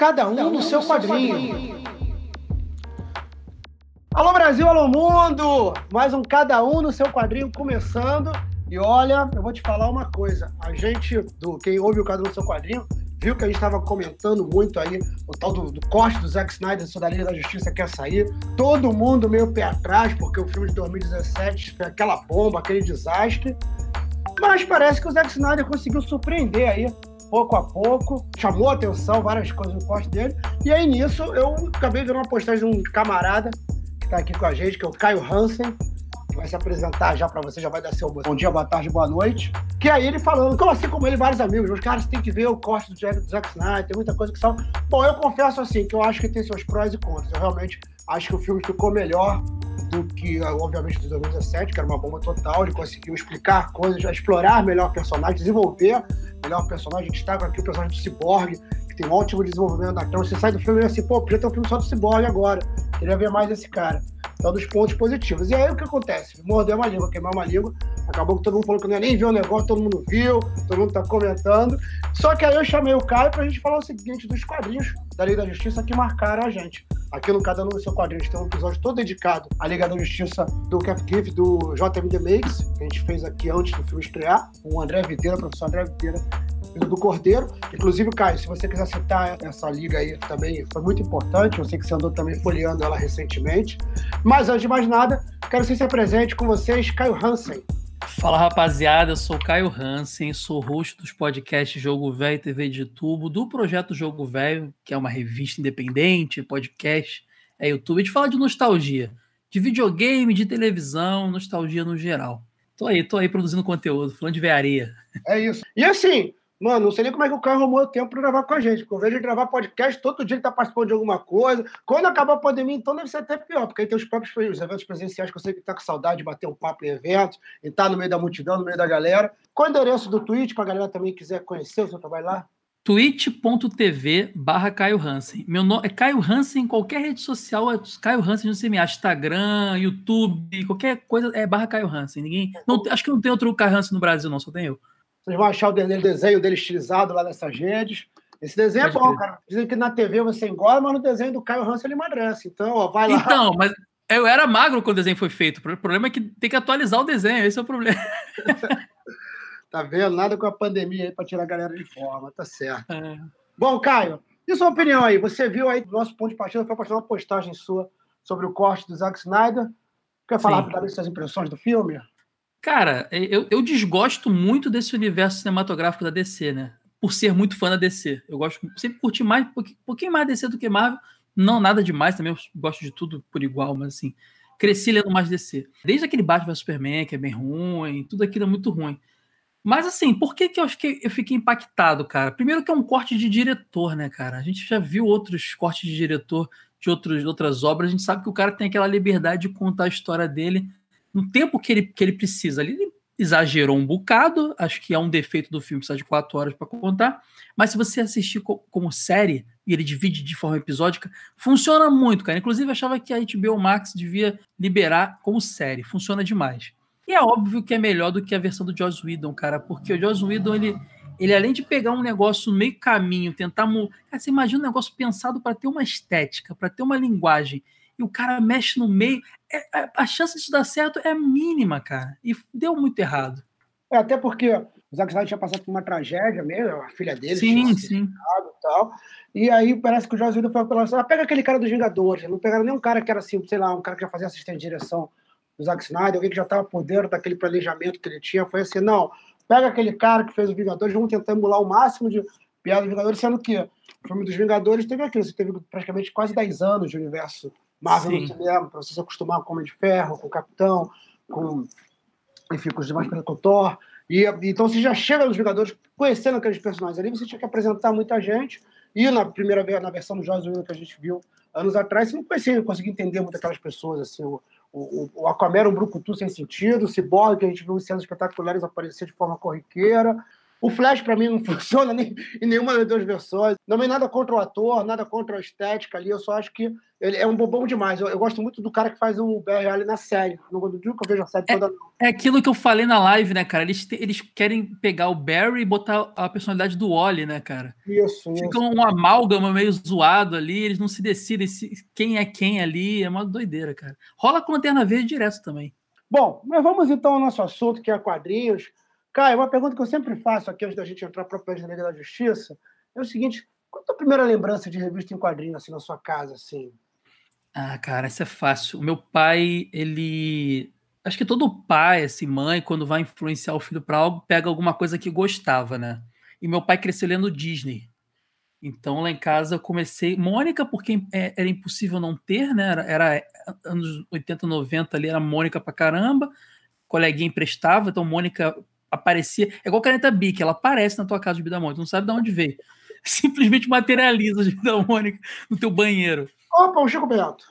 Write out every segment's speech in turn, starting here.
Cada um, no seu quadrinho. Alô Brasil, alô mundo! Mais um Cada um no seu quadrinho começando. E olha, eu vou te falar uma coisa. A gente, do quem ouve o Cada um no seu quadrinho, viu que a gente estava comentando muito aí o tal do, do corte do Zack Snyder da Liga da Justiça quer sair. Todo mundo meio pé atrás, porque o filme de 2017 foi aquela bomba, aquele desastre. Mas parece que o Zack Snyder conseguiu surpreender aí pouco a pouco, chamou a atenção várias coisas no post dele. E aí nisso eu acabei vendo uma postagem de um camarada que está aqui com a gente, que é o Caio Hansen, que vai se apresentar já para você, já vai dar seu bom dia, boa tarde, boa noite. Que aí ele falando, como assim como ele, vários amigos, os caras têm que ver o corte do Jack, do Zack Snyder, tem muita coisa que são. Bom, eu confesso assim, que eu acho que tem seus prós e contras. Eu realmente acho que o filme ficou melhor do que, obviamente, de 2017, que era uma bomba total. Ele conseguiu explicar coisas, explorar melhor o personagem, desenvolver melhor personagem. A gente está aqui o personagem do Cyborg, tem um ótimo desenvolvimento da trama. Você sai do filme e assim, pô, podia ter um filme só do Cyborg agora. Queria ver mais esse cara. Então, dos pontos positivos. E aí, o que acontece? Mordeu uma língua, queimar uma língua. Acabou que todo mundo falou que não ia nem ver o negócio, todo mundo viu, todo mundo tá comentando. Só que aí eu chamei o Caio pra gente falar o seguinte dos quadrinhos da Liga da Justiça que marcaram a gente. Aqui no Cada Um Seu Quadrinho, tem um episódio todo dedicado à Liga da Justiça do Kev Giff, do JMD Makes, que a gente fez aqui antes do filme estrear, com o André Videira, o professor André Videira, do Cordeiro. Inclusive, Caio, se você quiser citar essa liga aí também, foi muito importante. Eu sei que você andou também folheando ela recentemente. Mas antes de mais nada, quero que você se apresente com vocês, Caio Hansen. Fala rapaziada, eu sou Caio Hansen, sou host dos podcasts Jogo Velho e TV de Tubo, do projeto Jogo Velho, que é uma revista independente, podcast, é YouTube. A gente fala de nostalgia, de videogame, de televisão, nostalgia no geral. Tô aí, tô aí produzindo conteúdo, falando de vearia. É isso. E assim, Mano, não sei nem como é que o cara arrumou tempo para gravar com a gente, porque eu vejo ele gravar podcast, todo dia ele tá participando de alguma coisa. Quando acabar a pandemia, então deve ser até pior, porque aí tem os próprios os eventos presenciais que eu sei que tá com saudade de bater um papo em eventos, e tá no meio da multidão, no meio da galera. Qual é o endereço do Twitch, pra galera também quiser conhecer o seu trabalho lá? twitch.tv barra Caio Hansen. Meu nome é Caio Hansen qualquer rede social, é Caio Hansen, sei me acha, Instagram, YouTube, qualquer coisa é barra Caio Hansen. Ninguém, não, acho que não tem outro Caio Hansen no Brasil, não, só tem eu. Vocês vão achar o desenho dele estilizado lá nessas redes. Esse desenho é Pode é bom, cara. Dizem que na TV você engorda, mas no desenho do Caio Hansen ele emagrece. Então, ó, vai lá. Então, mas eu era magro quando o desenho foi feito. O problema é que tem que atualizar o desenho, esse é o problema. tá vendo? Nada com a pandemia aí para tirar a galera de forma, tá certo. É. Bom, Caio, e sua opinião aí? Você viu aí do nosso ponto de partida, foi postar uma postagem sua sobre o corte do Zack Snyder. Quer falar rapidamente suas impressões do filme? Cara, eu, eu desgosto muito desse universo cinematográfico da DC, né? Por ser muito fã da DC. Eu gosto, sempre curti mais, um pouquinho mais DC do que Marvel. Não nada demais também, eu gosto de tudo por igual, mas assim, cresci lendo mais DC. Desde aquele Batman Superman, que é bem ruim, tudo aquilo é muito ruim. Mas assim, por que, que eu, fiquei, eu fiquei impactado, cara? Primeiro que é um corte de diretor, né, cara? A gente já viu outros cortes de diretor de outros, outras obras, a gente sabe que o cara tem aquela liberdade de contar a história dele no tempo que ele, que ele precisa ali. Ele exagerou um bocado, acho que é um defeito do filme, precisa de quatro horas para contar. Mas se você assistir co como série e ele divide de forma episódica, funciona muito, cara. Inclusive, achava que a HBO Max devia liberar como série, funciona demais. E é óbvio que é melhor do que a versão do Joss Whedon, cara, porque o Joss Whedon, ele, ele além de pegar um negócio no meio caminho, tentar. Cara, você imagina um negócio pensado para ter uma estética, para ter uma linguagem e o cara mexe no meio, é, é, a chance disso dar certo é mínima, cara. E deu muito errado. É, até porque o Zack Snyder tinha passado por uma tragédia mesmo, a filha dele sim, sim. e tal. E aí parece que o Joss Whedon foi pela ah, pega aquele cara dos Vingadores, não pegaram nem um cara que era assim, sei lá, um cara que já fazia assistente de direção do Zack Snyder, alguém que já estava por dentro daquele planejamento que ele tinha, foi assim, não, pega aquele cara que fez os Vingadores, vamos tentar emular o máximo de piada dos Vingadores, sendo que o filme dos Vingadores teve aquilo, você teve praticamente quase 10 anos de universo Marvel Sim. no cinema, para você se acostumar com o Homem de Ferro, com o Capitão, com, enfim, com os demais com o Thor. E, então você já chega nos Vingadores conhecendo aqueles personagens ali, você tinha que apresentar muita gente. E na primeira vez, na versão do Joss que a gente viu anos atrás, você não conhecia, não conseguia entender muito aquelas pessoas. Assim, o, o, o Aquaman era um brucutu sem sentido, o Cyborg, que a gente viu em cenas espetaculares aparecer de forma corriqueira. O Flash, para mim, não funciona nem, em nenhuma das duas versões. Não é nada contra o ator, nada contra a estética ali. Eu só acho que ele é um bobão demais. Eu, eu gosto muito do cara que faz o Barry Allen na série. Não digo que eu vejo a série é, toda. É aquilo que eu falei na live, né, cara? Eles, te, eles querem pegar o Barry e botar a personalidade do Wally, né, cara? Isso, Fica isso. um amálgama meio zoado ali. Eles não se decidem se, quem é quem ali. É uma doideira, cara. Rola com Lanterna Verde direto também. Bom, mas vamos então ao nosso assunto, que é quadrinhos. Caio, uma pergunta que eu sempre faço aqui antes da gente entrar para a Liga da Justiça é o seguinte: qual é a primeira lembrança de revista em quadrinho assim na sua casa, assim? Ah, cara, isso é fácil. O meu pai, ele. Acho que todo pai, assim, mãe, quando vai influenciar o filho para algo, pega alguma coisa que gostava, né? E meu pai cresceu lendo Disney. Então, lá em casa, eu comecei. Mônica, porque é, era impossível não ter, né? Era, era anos 80, 90 ali, era Mônica pra caramba. Coleguinha emprestava, então Mônica aparecia. É igual caneta Bic, ela aparece na tua casa de vida Mônica, não sabe de onde veio. Simplesmente materializa de vida Mônica no teu banheiro. Opa, o Chico Bento.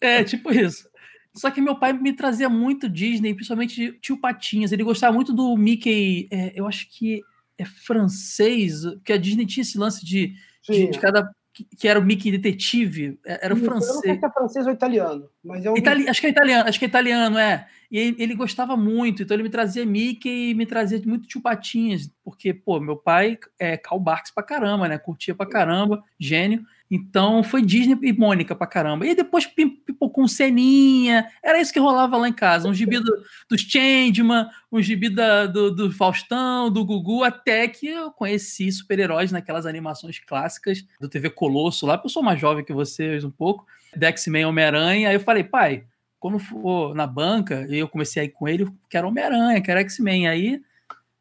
É, tipo isso. Só que meu pai me trazia muito Disney, principalmente Tio Patinhas. Ele gostava muito do Mickey, é, eu acho que é francês, porque a Disney tinha esse lance de, de, de cada que era o Mickey Detetive, é, era o francês. Eu não sei se é francês ou italiano, mas é um... Itali... Acho que é italiano, acho que é italiano, é. E ele, ele, gostava muito, então ele me trazia Mickey e me trazia muito tio Patinhas, porque, pô, meu pai é Karl Barks pra caramba, né? Curtia pra caramba, gênio. Então foi Disney e Mônica pra caramba. E depois pipocou um Ceninha. Era isso que rolava lá em casa. Um gibi do, dos Changeman, um gibi da, do, do Faustão, do Gugu, até que eu conheci super-heróis naquelas animações clássicas do TV Colosso lá, porque eu sou mais jovem que vocês um pouco. X-Men Homem-Aranha. Aí eu falei, pai, quando for na banca, e eu comecei a ir com ele, quero Homem-Aranha, quero X-Men. Aí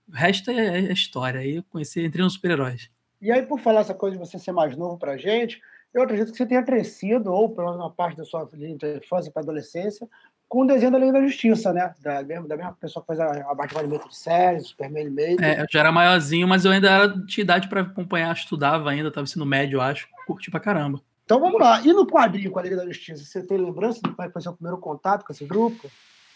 o resto é, é história. Aí eu conheci, entrei nos super-heróis. E aí, por falar essa coisa de você ser mais novo para a gente, eu acredito que você tenha crescido, ou pelo menos uma parte da sua infância para adolescência, com o desenho da Liga da Justiça, né? Da mesma, da mesma pessoa que faz a, a Batman Animated de séries, Superman Animated. É, eu já era maiorzinho, mas eu ainda era, tinha idade para acompanhar, estudava ainda, estava sendo médio, eu acho, curti pra caramba. Então vamos lá. E no quadrinho com a Liga da Justiça, você tem lembrança de como é foi seu primeiro contato com esse grupo?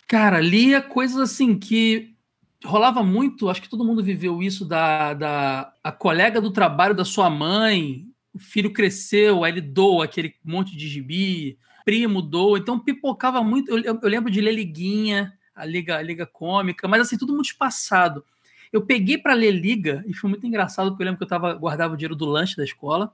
Cara, lia coisas assim que rolava muito, acho que todo mundo viveu isso da, da a colega do trabalho da sua mãe, o filho cresceu, aí ele doa aquele monte de gibi, primo doa, então pipocava muito. Eu, eu, lembro de ler Liguinha, a Liga, a Liga Cômica, mas assim, tudo muito espaçado. Eu peguei para ler Liga e foi muito engraçado, porque eu lembro que eu tava, guardava o dinheiro do lanche da escola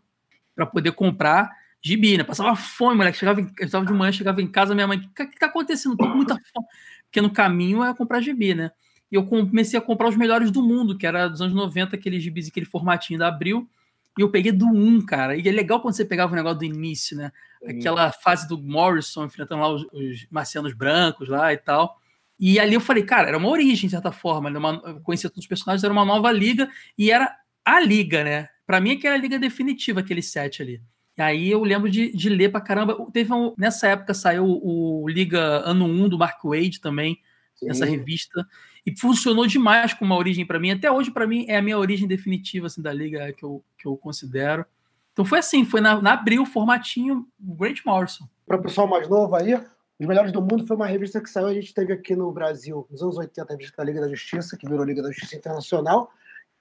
para poder comprar gibi, né? Passava fome, moleque. Chegava, eu estava de manhã, chegava em casa, minha mãe, o que, que tá acontecendo? Tô com muita fome. Porque no caminho é comprar gibi, né? E eu comecei a comprar os melhores do mundo, que era dos anos 90, aquele gibis, aquele formatinho da Abril. E eu peguei do 1, cara. E é legal quando você pegava o negócio do início, né? Aquela fase do Morrison enfrentando lá os, os marcianos brancos lá e tal. E ali eu falei, cara, era uma origem, de certa forma. Né? Uma, eu conhecia todos os personagens, era uma nova liga. E era a liga, né? Pra mim, é que era a liga definitiva, aquele set ali. E aí eu lembro de, de ler pra caramba. Teve um, nessa época saiu o, o Liga Ano 1 do Mark Wade também, Sim. essa revista e funcionou demais com uma origem para mim. Até hoje, para mim, é a minha origem definitiva assim, da liga que eu, que eu considero. Então foi assim, foi na, na abril, formatinho Grant Morrison. Para o pessoal mais novo aí, Os Melhores do Mundo foi uma revista que saiu, a gente teve aqui no Brasil, nos anos 80, a revista da Liga da Justiça, que virou Liga da Justiça Internacional,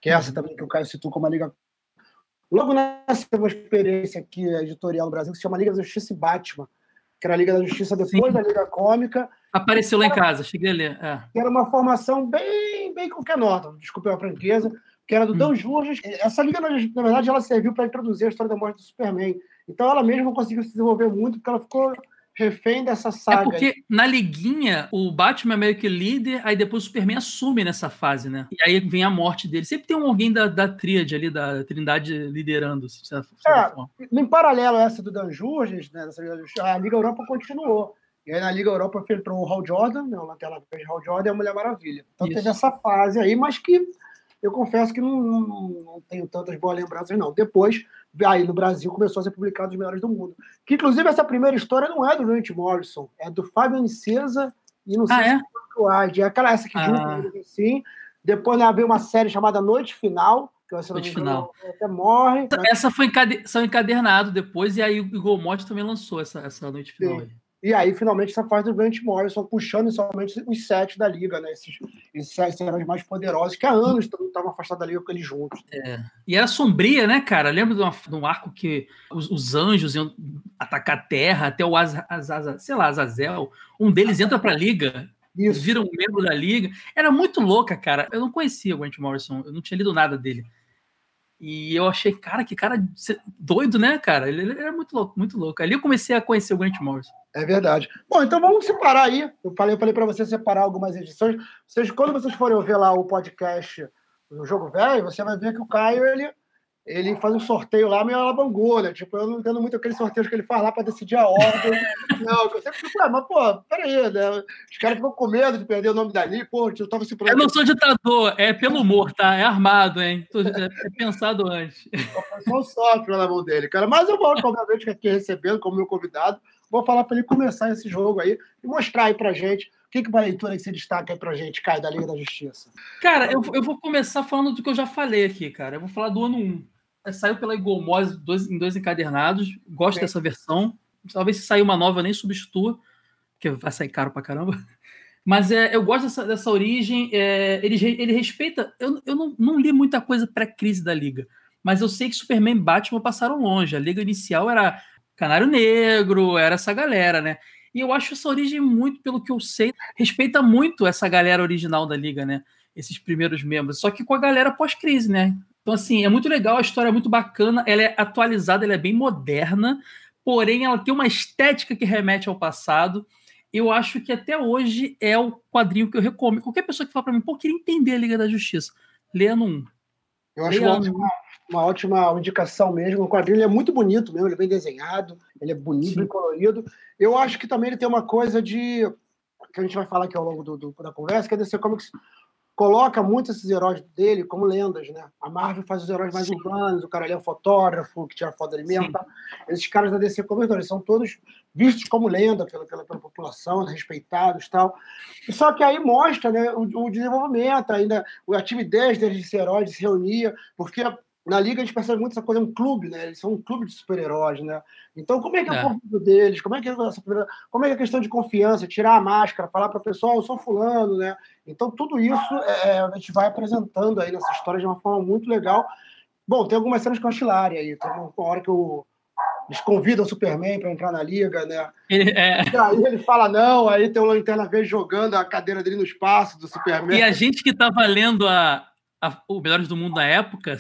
que é essa também que o Caio citou como a Liga. Logo nessa, uma experiência aqui editorial no Brasil que se chama Liga da Justiça e Batman, que era a Liga da Justiça depois Sim. da Liga Cômica, Apareceu lá em casa, cheguei a ler. É. Era uma formação bem, bem qualquer nota, desculpe a franqueza, que era do hum. Dan Jurgens. Essa liga, na verdade, ela serviu para introduzir a história da morte do Superman. Então ela mesma não conseguiu se desenvolver muito, porque ela ficou refém dessa saga. É porque na liguinha, o Batman é meio que líder, aí depois o Superman assume nessa fase, né? E aí vem a morte dele. Sempre tem alguém da, da tríade ali, da Trindade liderando. É, em paralelo a essa do Dan Jurgens, né, a Liga Europa continuou. E aí na Liga Europa entrou o Hal Jordan, né, o Lanterna Verde Hal Jordan e a Mulher Maravilha. Então Isso. teve essa fase aí, mas que eu confesso que não, não, não, tenho tantas boas lembranças, não. Depois, aí no Brasil, começou a ser publicado Os Melhores do Mundo. Que, inclusive, essa primeira história não é do Grant Morrison, é do Fábio Aniceza e não sei ah, é? se é aquela essa que ah. junta assim. Depois né, veio uma série chamada Noite Final, que Noite Final. até morre. Essa, foi encade... são encadernado depois, e aí o Igor Monte também lançou essa, essa Noite Final. Aí. E aí, finalmente, essa fase do Grant Morrison puxando somente os sete da liga, né? Esses, esses sete heróis mais poderosos que há anos estavam afastados da liga com eles juntos. É. E era sombria, né, cara? Lembra de, uma, de um arco que os, os, anjos iam atacar a terra, até o Asa, Asa, sei lá, Azazel. Um deles entra pra liga, Isso. vira um membro da liga. Era muito louca, cara. Eu não conhecia o Grant Morrison, eu não tinha lido nada dele. E eu achei, cara, que cara doido, né, cara? Ele, ele era muito louco, muito louco. Ali eu comecei a conhecer o Grant Morrison. É verdade. Bom, então vamos separar aí. Eu falei, eu falei para você separar algumas edições. Vocês, quando vocês forem ver lá o podcast do Jogo Velho, você vai ver que o Caio ele ele faz um sorteio lá meio alabangou, né? Tipo, eu não entendo muito aqueles sorteios que ele faz lá para decidir a ordem. não, eu sempre fico, ah, mas, pô, peraí, né? Os caras ficam com medo de perder o nome dali, pô, eu tava se Eu não sou ditador, é pelo humor, tá? É armado, hein? É, é pensado antes. Só um software na mão dele, cara. Mas eu vou, obviamente, aqui recebendo como meu convidado, vou falar para ele começar esse jogo aí e mostrar aí pra gente que, que uma leitura que você destaca aí pra gente, Caio, da Liga da Justiça? Cara, eu, eu vou começar falando do que eu já falei aqui, cara. Eu vou falar do ano 1. É, saiu pela Igomose dois, em dois encadernados. Gosto é. dessa versão. Talvez se sair uma nova, nem substitua, porque vai sair caro pra caramba. Mas é, eu gosto dessa, dessa origem. É, ele, ele respeita. Eu, eu não, não li muita coisa pré-crise da Liga, mas eu sei que Superman e Batman passaram longe. A Liga inicial era Canário Negro, era essa galera, né? E eu acho essa origem muito, pelo que eu sei, respeita muito essa galera original da liga, né? Esses primeiros membros. Só que com a galera pós-crise, né? Então, assim, é muito legal, a história é muito bacana, ela é atualizada, ela é bem moderna, porém ela tem uma estética que remete ao passado. Eu acho que até hoje é o quadrinho que eu recomendo. Qualquer pessoa que fala para mim, pô, queria entender a Liga da Justiça, leia no 1. Eu acho uma ótima, uma ótima, indicação mesmo. O quadrinho é muito bonito mesmo, ele é bem desenhado, ele é bonito, bem colorido. Eu acho que também ele tem uma coisa de. que a gente vai falar aqui ao longo do, do da conversa, que é DC Comics coloca muitos esses heróis dele como lendas, né? A Marvel faz os heróis mais Sim. urbanos, o cara ali é um fotógrafo, que tira foto dele mesmo. Tá? Esses caras da DC Comics, eles são todos vistos como lenda pela, pela, pela população, respeitados tal. Só que aí mostra né, o, o desenvolvimento, ainda a timidez deles de ser heróis, de se reunir, porque na Liga a gente percebe muito essa coisa, é um clube, né? Eles são um clube de super-heróis, né? Então, como é que é, é. o convívio deles? Como é que é essa como é que é a questão de confiança, tirar a máscara, falar para o pessoal, eu sou fulano, né? Então, tudo isso é, a gente vai apresentando aí nessa história de uma forma muito legal. Bom, tem algumas cenas eu acho hilária aí. Tem uma hora que o, eles convidam o Superman para entrar na liga, né? É. E aí ele fala não, aí tem o Lanterna Verde jogando a cadeira dele no espaço do Superman. E a gente que estava lendo a, a, o Melhores do Mundo na época,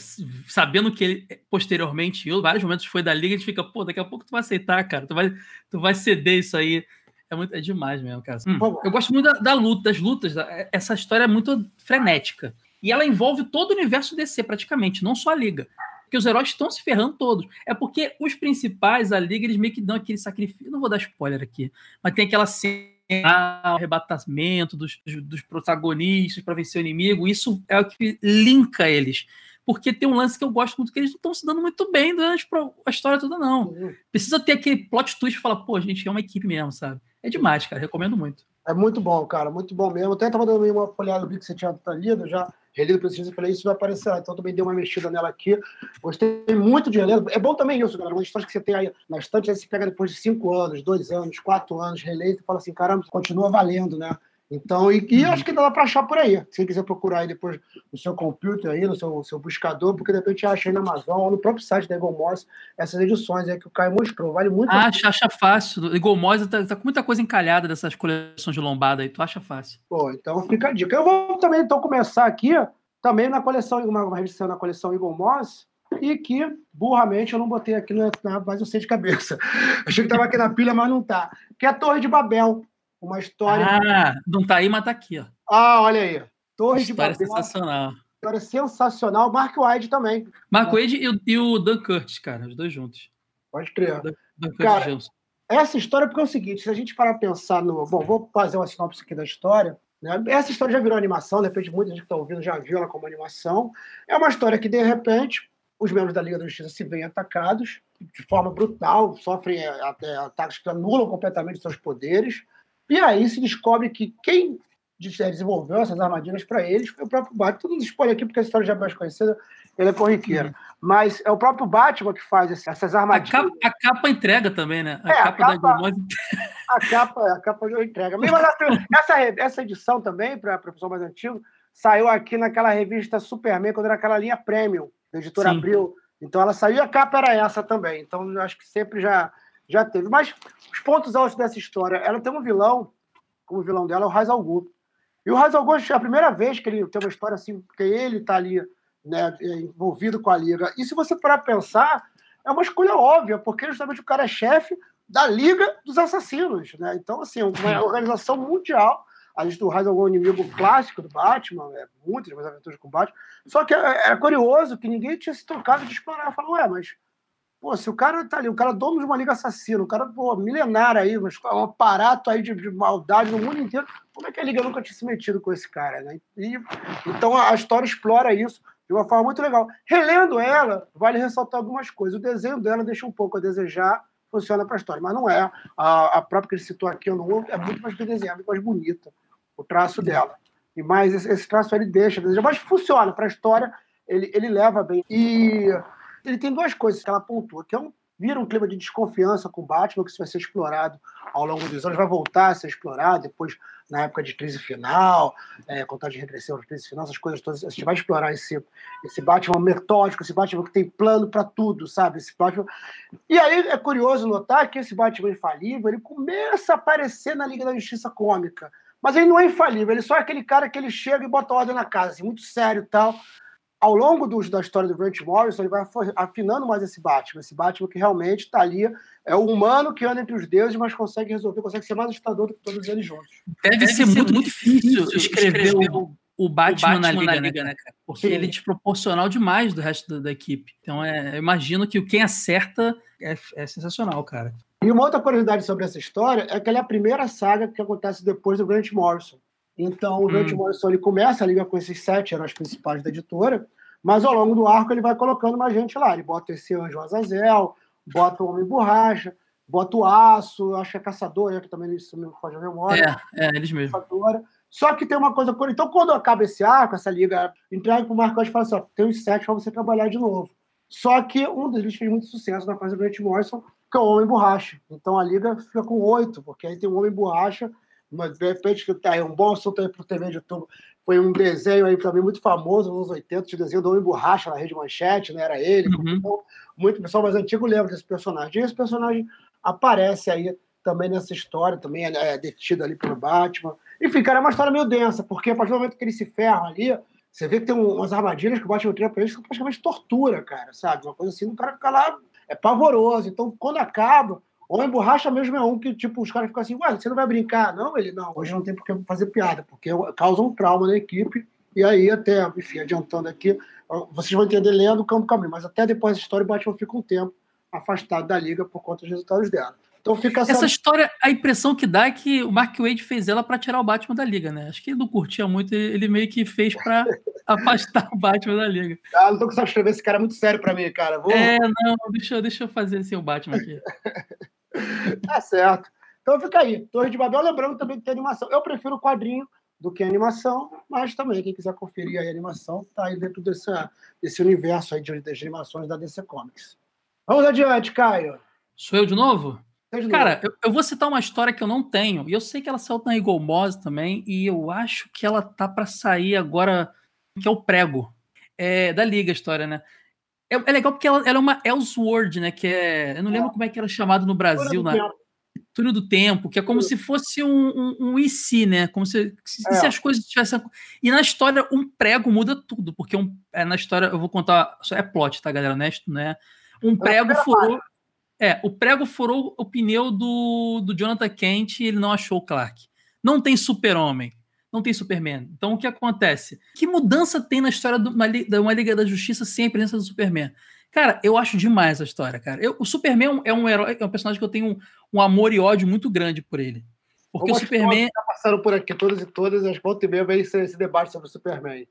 sabendo que ele posteriormente, em vários momentos foi da liga, a gente fica, pô, daqui a pouco tu vai aceitar, cara, tu vai, tu vai ceder isso aí. É, muito, é demais mesmo, cara. Hum, eu gosto muito da, da, luta, das lutas. Essa história é muito frenética. E ela envolve todo o universo DC, praticamente, não só a Liga. Porque os heróis estão se ferrando todos. É porque os principais, a Liga, eles meio que dão aquele sacrifício. Não vou dar spoiler aqui, mas tem aquela cena arrebatamento dos, dos protagonistas para vencer o inimigo, isso é o que linka eles. Porque tem um lance que eu gosto muito, que eles não estão se dando muito bem durante a história toda, não. Precisa ter aquele plot twist e falar, pô, a gente é uma equipe mesmo, sabe? É demais, cara, recomendo muito. É muito bom, cara, muito bom mesmo. Até estava dando uma folhada, vi que você tinha lido, já relido para vocês e falei, isso vai aparecer lá. Então também dei uma mexida nela aqui. Gostei muito de reler. É bom também isso, galera. Uma história que você tem aí na estante, aí você pega depois de cinco anos, dois anos, quatro anos, relê e fala assim, caramba, continua valendo, né? Então, e, e acho que dá para achar por aí. Se quiser procurar aí depois no seu computer, aí, no seu, seu buscador, porque de repente acha aí na Amazon ou no próprio site da Eagle Moss essas edições aí que o Caio mostrou. Vale muito. Acha, acha fácil. Eagle Moss tá, tá, com muita coisa encalhada dessas coleções de lombada aí. Tu acha fácil. Pô, então fica a dica. Eu vou também então começar aqui também na coleção, uma, uma revista na coleção Eagle Moss, e que, burramente, eu não botei aqui, na, mas eu sei de cabeça. Achei que estava aqui na pilha, mas não tá. Que é a Torre de Babel. Uma história. Ah, não tá aí, mas tá aqui, ó. Ah, olha aí. Torre de Babel. sensacional. História sensacional. Mark Wade também. Mark Wade e, o, e o Dan Curtis, cara, os dois juntos. Pode crer. Dan, Dan cara, essa história, porque é o seguinte: se a gente parar a pensar no. Bom, vou fazer uma sinopse aqui da história. Né? Essa história já virou animação, de repente muita gente que está ouvindo já viu ela como animação. É uma história que, de repente, os membros da Liga da Justiça se veem atacados de forma brutal, sofrem é, até ataques que anulam completamente seus poderes. E aí se descobre que quem desenvolveu essas armadilhas para eles foi o próprio Batman. Tudo spoiler aqui, porque a história já é mais conhecida. ele é corriqueiro. Mas é o próprio Batman que faz essas armadilhas. A capa, a capa entrega também, né? A, é, capa, a capa da A capa, a capa entrega. Mesmo essa, essa edição também, para o pessoal mais antigo, saiu aqui naquela revista Superman, quando era aquela linha Premium, da editora Sim. Abril. Então ela saiu e a capa era essa também. Então eu acho que sempre já, já teve. Mas os pontos altos dessa história, ela tem um vilão, como vilão dela, é o al Ghul. E o Ra's al Ghul, é a primeira vez que ele tem uma história assim, que ele está ali né, envolvido com a Liga. E se você parar para pensar, é uma escolha óbvia, porque justamente o cara é chefe da Liga dos Assassinos. Né? Então, assim, uma organização mundial. A gente do Raiz é um inimigo clássico do Batman, é, muitas das aventuras com o Batman. Só que era é, é curioso que ninguém tinha se tocado de explorar. Falou, ué, mas Pô, se o cara tá ali, o cara é dono de uma liga assassina, o cara, pô, milenário aí, mas um aparato aí de, de, maldade no mundo inteiro, como é que a liga nunca tinha se metido com esse cara, né? E, então a, a história explora isso de uma forma muito legal. Relendo ela, vale ressaltar algumas coisas. O desenho dela deixa um pouco a desejar, funciona para a história, mas não é. A, a própria que ele citou aqui, não, é muito mais bem desenhada, mais bonita o traço dela. E mais esse, esse traço ele deixa a desejar, mas funciona para a história, ele, ele leva bem. E ele tem duas coisas que ela pontua, que é um vira um clima de desconfiança com o Batman, que isso vai ser explorado ao longo dos anos, vai voltar a ser explorado depois, na época de crise final, é, contagem regressiva crise final, essas coisas todas. A gente vai explorar esse, esse Batman metódico, esse Batman que tem plano para tudo, sabe? Esse Batman... E aí é curioso notar que esse Batman infalível ele começa a aparecer na Liga da Justiça Cômica. Mas ele não é infalível, ele só é aquele cara que ele chega e bota ordem na casa, assim, muito sério e tal ao longo do, da história do Grant Morrison, ele vai afinando mais esse Batman. Esse Batman que realmente está ali, é o humano que anda entre os deuses, mas consegue resolver, consegue ser mais assustador do que todos eles juntos. Deve, Deve ser, ser, muito, muito difícil escrever, escrever o, o, Batman, o Batman na Liga, na Liga né, cara? Porque Sim. ele é desproporcional demais do resto da, da equipe. Então, é, eu imagino que quem acerta é, é sensacional, cara. E uma outra curiosidade sobre essa história é que ela é a primeira saga que acontece depois do Grant Morrison. Então, o Grant hum. Morrison ele começa a liga com esses sete heróis principais da editora, mas ao longo do arco ele vai colocando mais gente lá. Ele bota esse anjo Azazel, bota o Homem Borracha, bota o Aço, acho que é Caçador, né, que também isso me faz a memória. É, é, eles mesmos. Caçadora. Só que tem uma coisa. Então, quando acaba esse arco, essa liga, entrega para o Marcos e fala assim: ó, tem uns sete para você trabalhar de novo. Só que um deles fez muito sucesso na fase do Grant Morrison, que é o Homem Borracha. Então a liga fica com oito, porque aí tem o Homem Borracha mas de repente que tá aí um bom assunto aí para o TV de YouTube. Foi um desenho aí também muito famoso nos anos 80, o desenho do Homem Borracha na Rede Manchete, né? Era ele. Uhum. Então, muito pessoal mais antigo lembra desse personagem. E esse personagem aparece aí também nessa história, também é, é detido ali pelo Batman. Enfim, cara, é uma história meio densa, porque a partir do momento que eles se ferram ali, você vê que tem umas armadilhas que o Batman cria pra eles que praticamente tortura, cara, sabe? Uma coisa assim, o cara fica lá, é pavoroso. Então, quando acaba, Homem borracha mesmo é um que, tipo, os caras ficam assim, ué, você não vai brincar? Não, ele, não, hoje não tem por que fazer piada, porque causa um trauma na equipe. E aí, até, enfim, adiantando aqui, vocês vão entender lendo o Campo Caminho, mas até depois da história, o Batman fica um tempo afastado da liga por conta dos resultados dela. Então fica essa... essa história, a impressão que dá é que o Mark Wade fez ela para tirar o Batman da liga, né? Acho que ele não curtia muito, ele meio que fez para afastar o Batman da liga. Ah, não tô conseguindo escrever esse cara é muito sério para mim, cara. Vou... É, não, deixa, deixa eu fazer assim o Batman aqui. tá certo. Então fica aí. Torre de Babel, lembrando também que tem animação. Eu prefiro o quadrinho do que a animação, mas também quem quiser conferir a animação está aí dentro desse, desse universo aí de, de animações da DC Comics. Vamos adiante, Caio. Sou eu de novo? Eu de Cara, novo. Eu, eu, vou citar uma história que eu não tenho, e eu sei que ela saiu na Eagle também, e eu acho que ela tá para sair agora, que é o Prego. É da Liga a história, né? É, é legal porque ela, ela, é uma Elseworld, né? Que é. Eu não lembro é. como é que era chamado no Brasil. Na, Túnel do Tempo, que é como se fosse um, um, um IC, né? Como se, se, é. se, as coisas tivessem. E na história, um prego muda tudo, porque um, é, na história, eu vou contar. É plot, tá, galera? Honesto, né? Um prego furou. É, o prego furou o pneu do, do Jonathan Kent e ele não achou o Clark. Não tem super-homem não tem Superman. Então o que acontece? Que mudança tem na história de uma, de uma Liga da Justiça sem a presença do Superman? Cara, eu acho demais a história, cara. Eu, o Superman é um herói, é um personagem que eu tenho um, um amor e ódio muito grande por ele. Porque Como o Superman. Tá passando por aqui todas e todas, as volta e meia vem esse, esse debate sobre o Superman.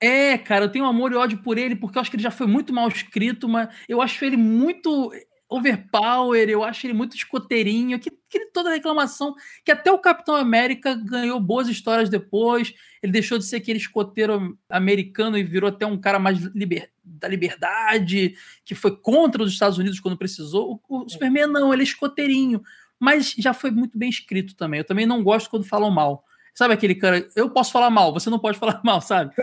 É, cara, eu tenho um amor e ódio por ele, porque eu acho que ele já foi muito mal escrito, mas eu acho ele muito. Overpower, eu acho ele muito escoteirinho, que, que toda reclamação, que até o Capitão América ganhou boas histórias depois, ele deixou de ser aquele escoteiro americano e virou até um cara mais liber, da liberdade, que foi contra os Estados Unidos quando precisou. O, o Superman não, ele é escoteirinho, mas já foi muito bem escrito também. Eu também não gosto quando falam mal. Sabe aquele cara, eu posso falar mal, você não pode falar mal, sabe?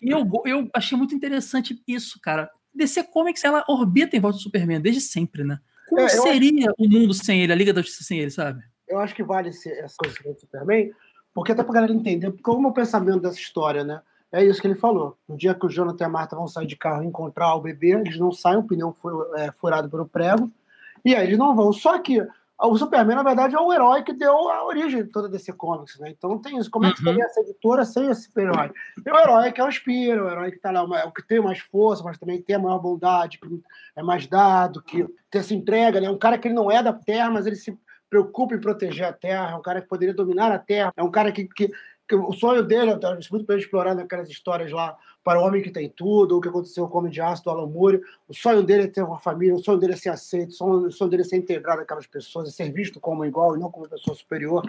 E eu, eu achei muito interessante isso, cara. DC Comics, ela orbita em volta do Superman desde sempre, né? Como é, seria acho... o mundo sem ele, a Liga da Justiça sem ele, sabe? Eu acho que vale essa coisa do Superman, porque até pra galera entender como é o pensamento dessa história, né? É isso que ele falou. No dia que o Jonathan e a Marta vão sair de carro e encontrar o bebê, eles não saem, o pneu foi é, furado pelo prego, e aí eles não vão. Só que o Superman, na verdade, é o herói que deu a origem de toda DC Comics, né? Então tem isso. Como é que uhum. seria essa editora sem esse super-herói? Tem o herói que é o Inspira, o herói que tá lá, o que tem mais força, mas também tem a maior bondade, que é mais dado, que tem essa entrega, né? Um cara que ele não é da Terra, mas ele se preocupa em proteger a Terra, é um cara que poderia dominar a Terra, é um cara que, que o sonho dele, é muito bem explorado naquelas histórias lá, para o homem que tem tudo, o que aconteceu com o Homem de Aço do Alan Moore, o sonho dele é ter uma família, o sonho dele é ser aceito, o sonho, dele é ser integrado aquelas pessoas, é ser visto como igual e não como pessoa superior.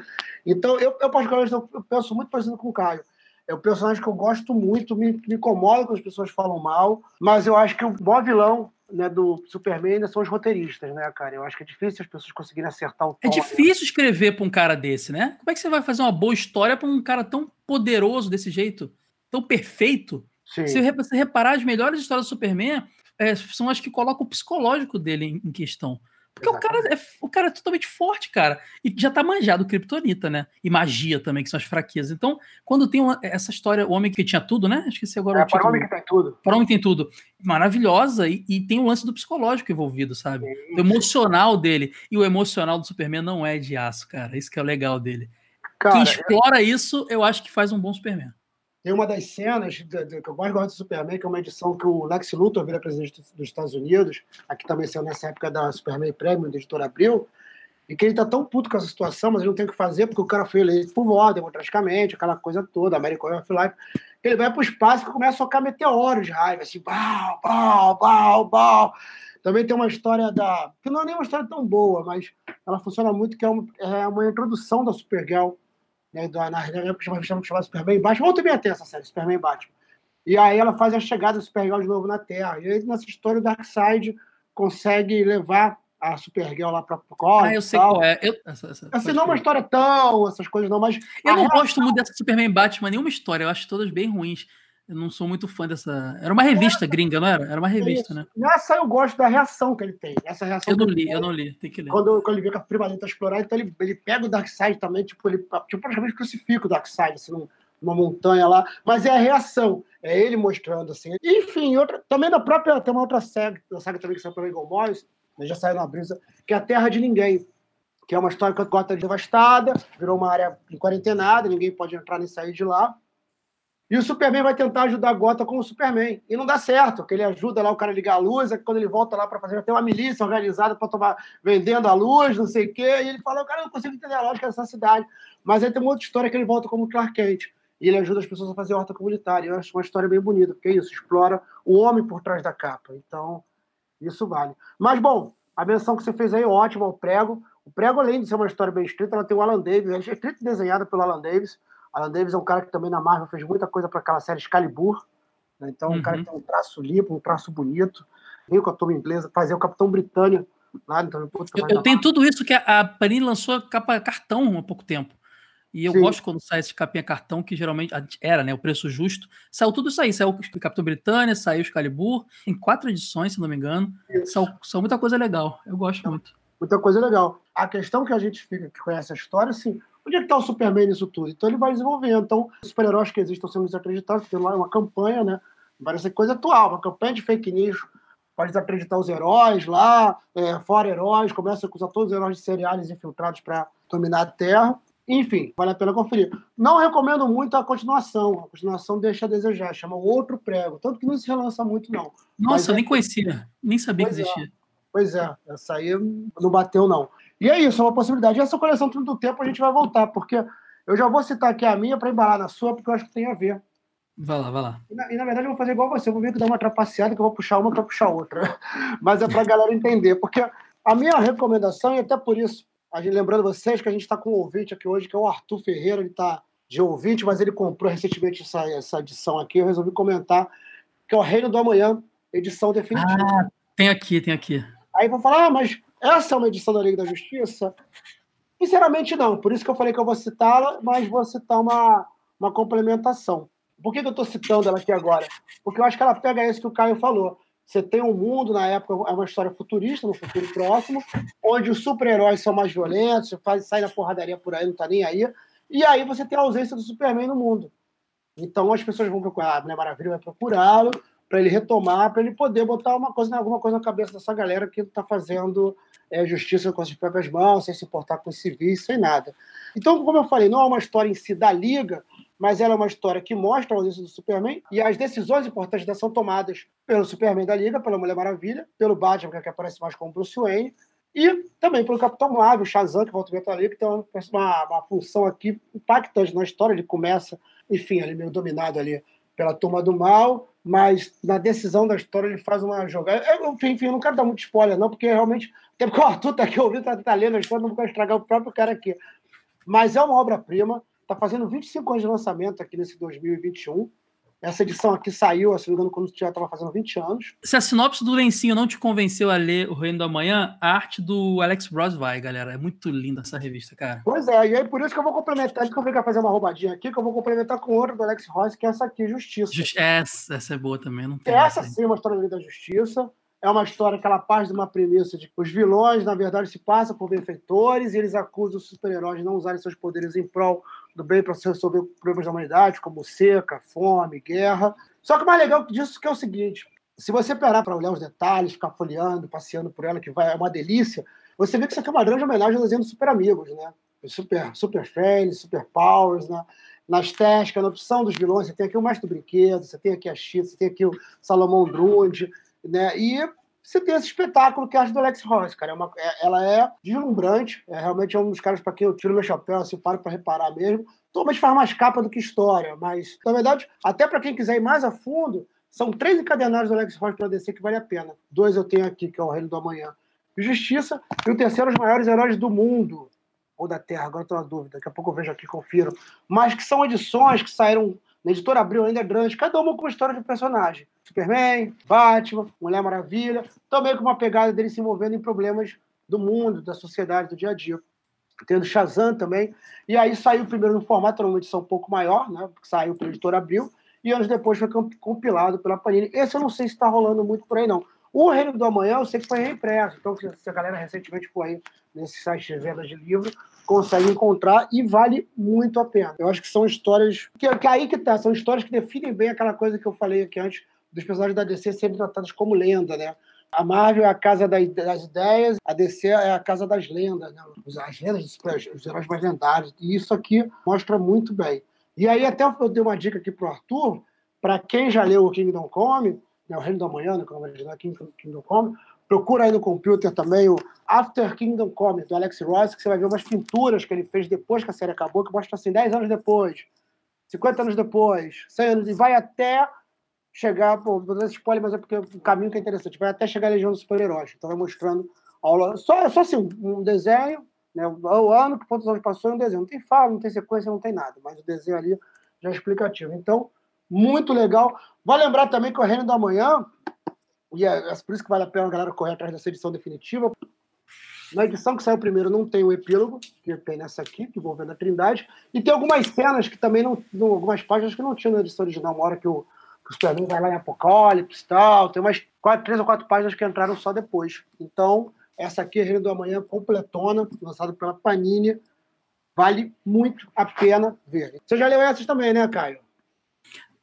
Então, eu, eu particularmente, eu penso muito parecido com o Caio. É um personagem que eu gosto muito, me, me incomoda quando as pessoas falam mal, mas eu acho que o bom vilão né, do Superman ainda são os roteiristas, né, cara? Eu acho que é difícil as pessoas conseguirem acertar o tom. É difícil escrever para um cara desse, né? Como é que você vai fazer uma boa história para um cara tão poderoso desse jeito, tão perfeito? Sim. Se você reparar, as melhores histórias do Superman é, são as que colocam o psicológico dele em, em questão. Porque o cara, é, o cara é totalmente forte, cara. E já tá manjado Kryptonita, né? E magia também, que são as fraquezas. Então, quando tem uma, essa história, o homem que tinha tudo, né? Esqueci agora é, o Para o homem que tem tudo. Para o homem que tem tudo. Maravilhosa. E, e, tem o lance do psicológico envolvido, sabe? Sim. O emocional dele. E o emocional do Superman não é de aço, cara. Isso que é o legal dele. Cara, Quem explora eu... isso, eu acho que faz um bom Superman. Tem uma das cenas que eu mais gosto do Superman, que é uma edição que o Lex Luthor vira presidente dos Estados Unidos, aqui também saiu nessa época da Superman Premium, do editor Abril, e que ele tá tão puto com essa situação, mas ele não tem o que fazer, porque o cara foi eleito por voto, democraticamente, aquela coisa toda, American Way of Life. Ele vai pro espaço e começa a socar meteoros de raiva, assim, pau, pau, pau, pau. Também tem uma história da. que não é nem uma história tão boa, mas ela funciona muito, que é uma, é uma introdução da Supergirl né, da, na época chamava, chamava Superman Batman, ou também até essa série, Superman Batman. E aí ela faz a chegada do Supergirl de novo na Terra. E aí, nessa história, o Darkseid consegue levar a Supergirl lá pra Cosmos. Ah, eu sei qual é. Eu, essa, essa, assim, não é uma história tão, essas coisas não, mas... Eu não gosto muito dessa Superman Batman, nenhuma história. Eu acho todas bem ruins. Eu não sou muito fã dessa. Era uma revista gringa, não era? Era uma revista, né? Nessa eu gosto da reação que ele tem. Essa reação eu não li, eu não li, tem que ler. Quando, quando ele vê que a Primalina tá explorando, então ele, ele pega o Darkseid também, tipo, ele tipo, praticamente crucifica o Darkseid, assim, numa montanha lá. Mas é a reação, é ele mostrando, assim. Enfim, outra, também na própria. Tem uma outra saga, uma saga também que saiu pelo Eagle Morris, né, já saiu na brisa, que é a Terra de Ninguém. Que é uma história que a Gota devastada, virou uma área em quarentenada, ninguém pode entrar nem sair de lá. E o Superman vai tentar ajudar a Gota com o Superman. E não dá certo, porque ele ajuda lá o cara a ligar a luz, é quando ele volta lá para fazer, tem uma milícia organizada para tomar, vendendo a luz, não sei o quê. E ele fala, cara não consigo entender a lógica dessa cidade. Mas aí tem uma outra história que ele volta como Clark Kent. E ele ajuda as pessoas a fazer horta comunitária. Eu acho uma história bem bonita, porque é isso, explora o homem por trás da capa. Então, isso vale. Mas, bom, a menção que você fez aí, é ótima, o prego. O prego, além de ser uma história bem escrita, ela tem o Alan Davis, é escrita e desenhada pelo Alan Davis. Alan Davis é um cara que também na Marvel fez muita coisa para aquela série Excalibur. Né? Então, uhum. um cara que tem um traço limpo, um traço bonito. Veio com a turma inglesa fazer o Capitão Britânia lá. Então, eu, eu tenho tudo isso que a, a Panini lançou capa cartão há pouco tempo. E eu Sim. gosto quando sai esse capinha cartão, que geralmente era, né? O preço justo. Saiu tudo isso aí. Saiu o Capitão Britânia, saiu o Excalibur, em quatro edições, se não me engano. Saiu, saiu muita coisa legal. Eu gosto muito. Muita coisa legal. A questão que a gente fica, que conhece a história, assim, Onde é que está o Superman nisso tudo? Então ele vai desenvolvendo. Então, os super-heróis que existem estão sendo desacreditados, tem lá uma campanha, né? Parece coisa atual, uma campanha de fake news para desacreditar os heróis lá, é, fora heróis, começa a acusar todos os heróis de seriais infiltrados para dominar a Terra. Enfim, vale a pena conferir. Não recomendo muito a continuação. A continuação deixa a desejar, chama Outro Prego. Tanto que não se relança muito, não. Nossa, é... nem conhecia, nem sabia pois que existia. É. Pois é, essa aí não bateu, não. E é isso, é uma possibilidade. E essa coleção Tudo do Tempo a gente vai voltar, porque eu já vou citar aqui a minha para embalar na sua, porque eu acho que tem a ver. Vai lá, vai lá. E na, e na, verdade eu vou fazer igual você, eu vou ver que dar uma trapaceada que eu vou puxar uma para puxar outra. Mas é para a galera entender, porque a minha recomendação, e até por isso, a gente, lembrando vocês que a gente está com um ouvinte aqui hoje, que é o Arthur Ferreira, ele está de ouvinte, mas ele comprou recentemente essa, essa edição aqui, eu resolvi comentar, que é o Reino do Amanhã, edição definitiva. Ah, tem aqui, tem aqui. Aí vou falar, ah, mas essa é uma edição da Liga da Justiça? Sinceramente, não. Por isso que eu falei que eu vou citá-la, mas vou citar uma, uma complementação. Por que, que eu estou citando ela aqui agora? Porque eu acho que ela pega isso que o Caio falou. Você tem um mundo, na época, é uma história futurista, no futuro próximo, onde os super-heróis são mais violentos, faz, sai na porradaria por aí, não tá nem aí. E aí você tem a ausência do Superman no mundo. Então as pessoas vão procurar, Mulher Maravilha vai procurá-lo, para ele retomar, para ele poder botar uma coisa, alguma coisa na cabeça dessa galera que está fazendo é, justiça com as próprias mãos, sem se importar com os civis, sem nada. Então, como eu falei, não é uma história em si da Liga, mas ela é uma história que mostra a ausência do Superman e as decisões importantes são tomadas pelo Superman da Liga, pela Mulher Maravilha, pelo Batman, que aparece mais como Bruce Wayne, e também pelo Capitão Marvel, Shazam, que volta a Liga, que tem uma, uma função aqui impactante na história. Ele começa, enfim, ali meio dominado ali pela turma do mal, mas na decisão da história ele faz uma jogada. Eu, enfim, eu não quero dar muito spoiler, não, porque realmente. Até porque o Arthur tá aqui ouvindo, tá, tá lendo a história, não vou estragar o próprio cara aqui. Mas é uma obra-prima, está fazendo 25 anos de lançamento aqui nesse 2021. Essa edição aqui saiu, se não me engano, quando já estava fazendo 20 anos. Se a sinopse do lencinho não te convenceu a ler O Reino do Amanhã, a arte do Alex Ross vai, galera. É muito linda essa revista, cara. Pois é, e aí por isso que eu vou complementar, que eu vou fazer uma roubadinha aqui, que eu vou complementar com outra do Alex Ross, que é essa aqui, Justiça. Just, essa, essa é boa também, não tem. Essa, essa sim é uma história da Justiça. É uma história que ela parte de uma premissa de que os vilões, na verdade, se passam por benfeitores e eles acusam os super-heróis de não usarem seus poderes em prol do bem para resolver problemas da humanidade, como seca, fome, guerra. Só que o mais legal disso é o seguinte: se você parar para olhar os detalhes, ficar folheando, passeando por ela, que vai, é uma delícia, você vê que isso aqui é uma grande homenagem ao desenho Super Amigos, né? Super, super Friends, Super Powers, né? na estética, na opção dos vilões. Você tem aqui o Mestre do Brinquedo, você tem aqui a Chita, você tem aqui o Salomão Drunde, né? E você tem esse espetáculo que é a do Alex Ross, cara. É uma, é, ela é deslumbrante, é realmente é um dos caras para quem eu tiro meu chapéu, assim, paro para reparar mesmo. Thomas faz mais capa do que história, mas, na verdade, até para quem quiser ir mais a fundo, são três encadenados do Alex Ross para descer que vale a pena. Dois eu tenho aqui, que é o Reino do Amanhã e Justiça, e o terceiro, os maiores heróis do mundo, ou da Terra, agora estou na dúvida, daqui a pouco eu vejo aqui, confiro. Mas que são edições que saíram na editora Abril ainda é grande, cada uma com uma história de personagem. Superman, Batman, Mulher Maravilha, também com uma pegada dele se envolvendo em problemas do mundo, da sociedade, do dia a dia. Tendo Shazam também. E aí saiu primeiro no formato, era uma edição um pouco maior, né? Saiu pela editora Abril, e anos depois foi compilado pela Panini. Esse eu não sei se está rolando muito por aí, não. O Reino do Amanhã eu sei que foi reimpresso, então se a galera recentemente foi aí nesse site de vendas de livro, consegue encontrar e vale muito a pena. Eu acho que são histórias. Que, que aí que tá, são histórias que definem bem aquela coisa que eu falei aqui antes, dos personagens da DC serem tratados como lenda, né? A Marvel é a casa das ideias, a DC é a casa das lendas, né? as lendas, os heróis mais lendários. E isso aqui mostra muito bem. E aí, até eu dei uma dica aqui para o Arthur, para quem já leu o Kingdom Come, né, o Reino da Manhã, né, como original Kingdom Come, Procura aí no computer também o After Kingdom Come, do Alex Ross, que você vai ver umas pinturas que ele fez depois que a série acabou, que mostra assim, 10 anos depois, 50 anos depois, 100 anos, e vai até chegar, pô, vou dar spoiler, mas é porque o caminho que é interessante, vai até chegar a Legião dos Super-Heróis. Então vai mostrando aula, só, só assim, um desenho, né, o ano que quantos anos passou é um desenho. Não tem fala, não tem sequência, não tem nada, mas o desenho ali já é explicativo. Então, muito legal. Vai lembrar também que o Reino da Manhã e é, é por isso que vale a pena a galera correr atrás dessa edição definitiva. Na edição que saiu primeiro não tem o epílogo, que tem nessa aqui, que envolvendo a Trindade, e tem algumas cenas que também não, algumas páginas que não tinha na edição original, uma hora que o, que o Superman vai lá em Apocalipse e tal, tem umas quatro, três ou quatro páginas que entraram só depois. Então, essa aqui Reino do Amanhã completona, lançada pela Panini, vale muito a pena ver. Você já leu essas também, né, Caio?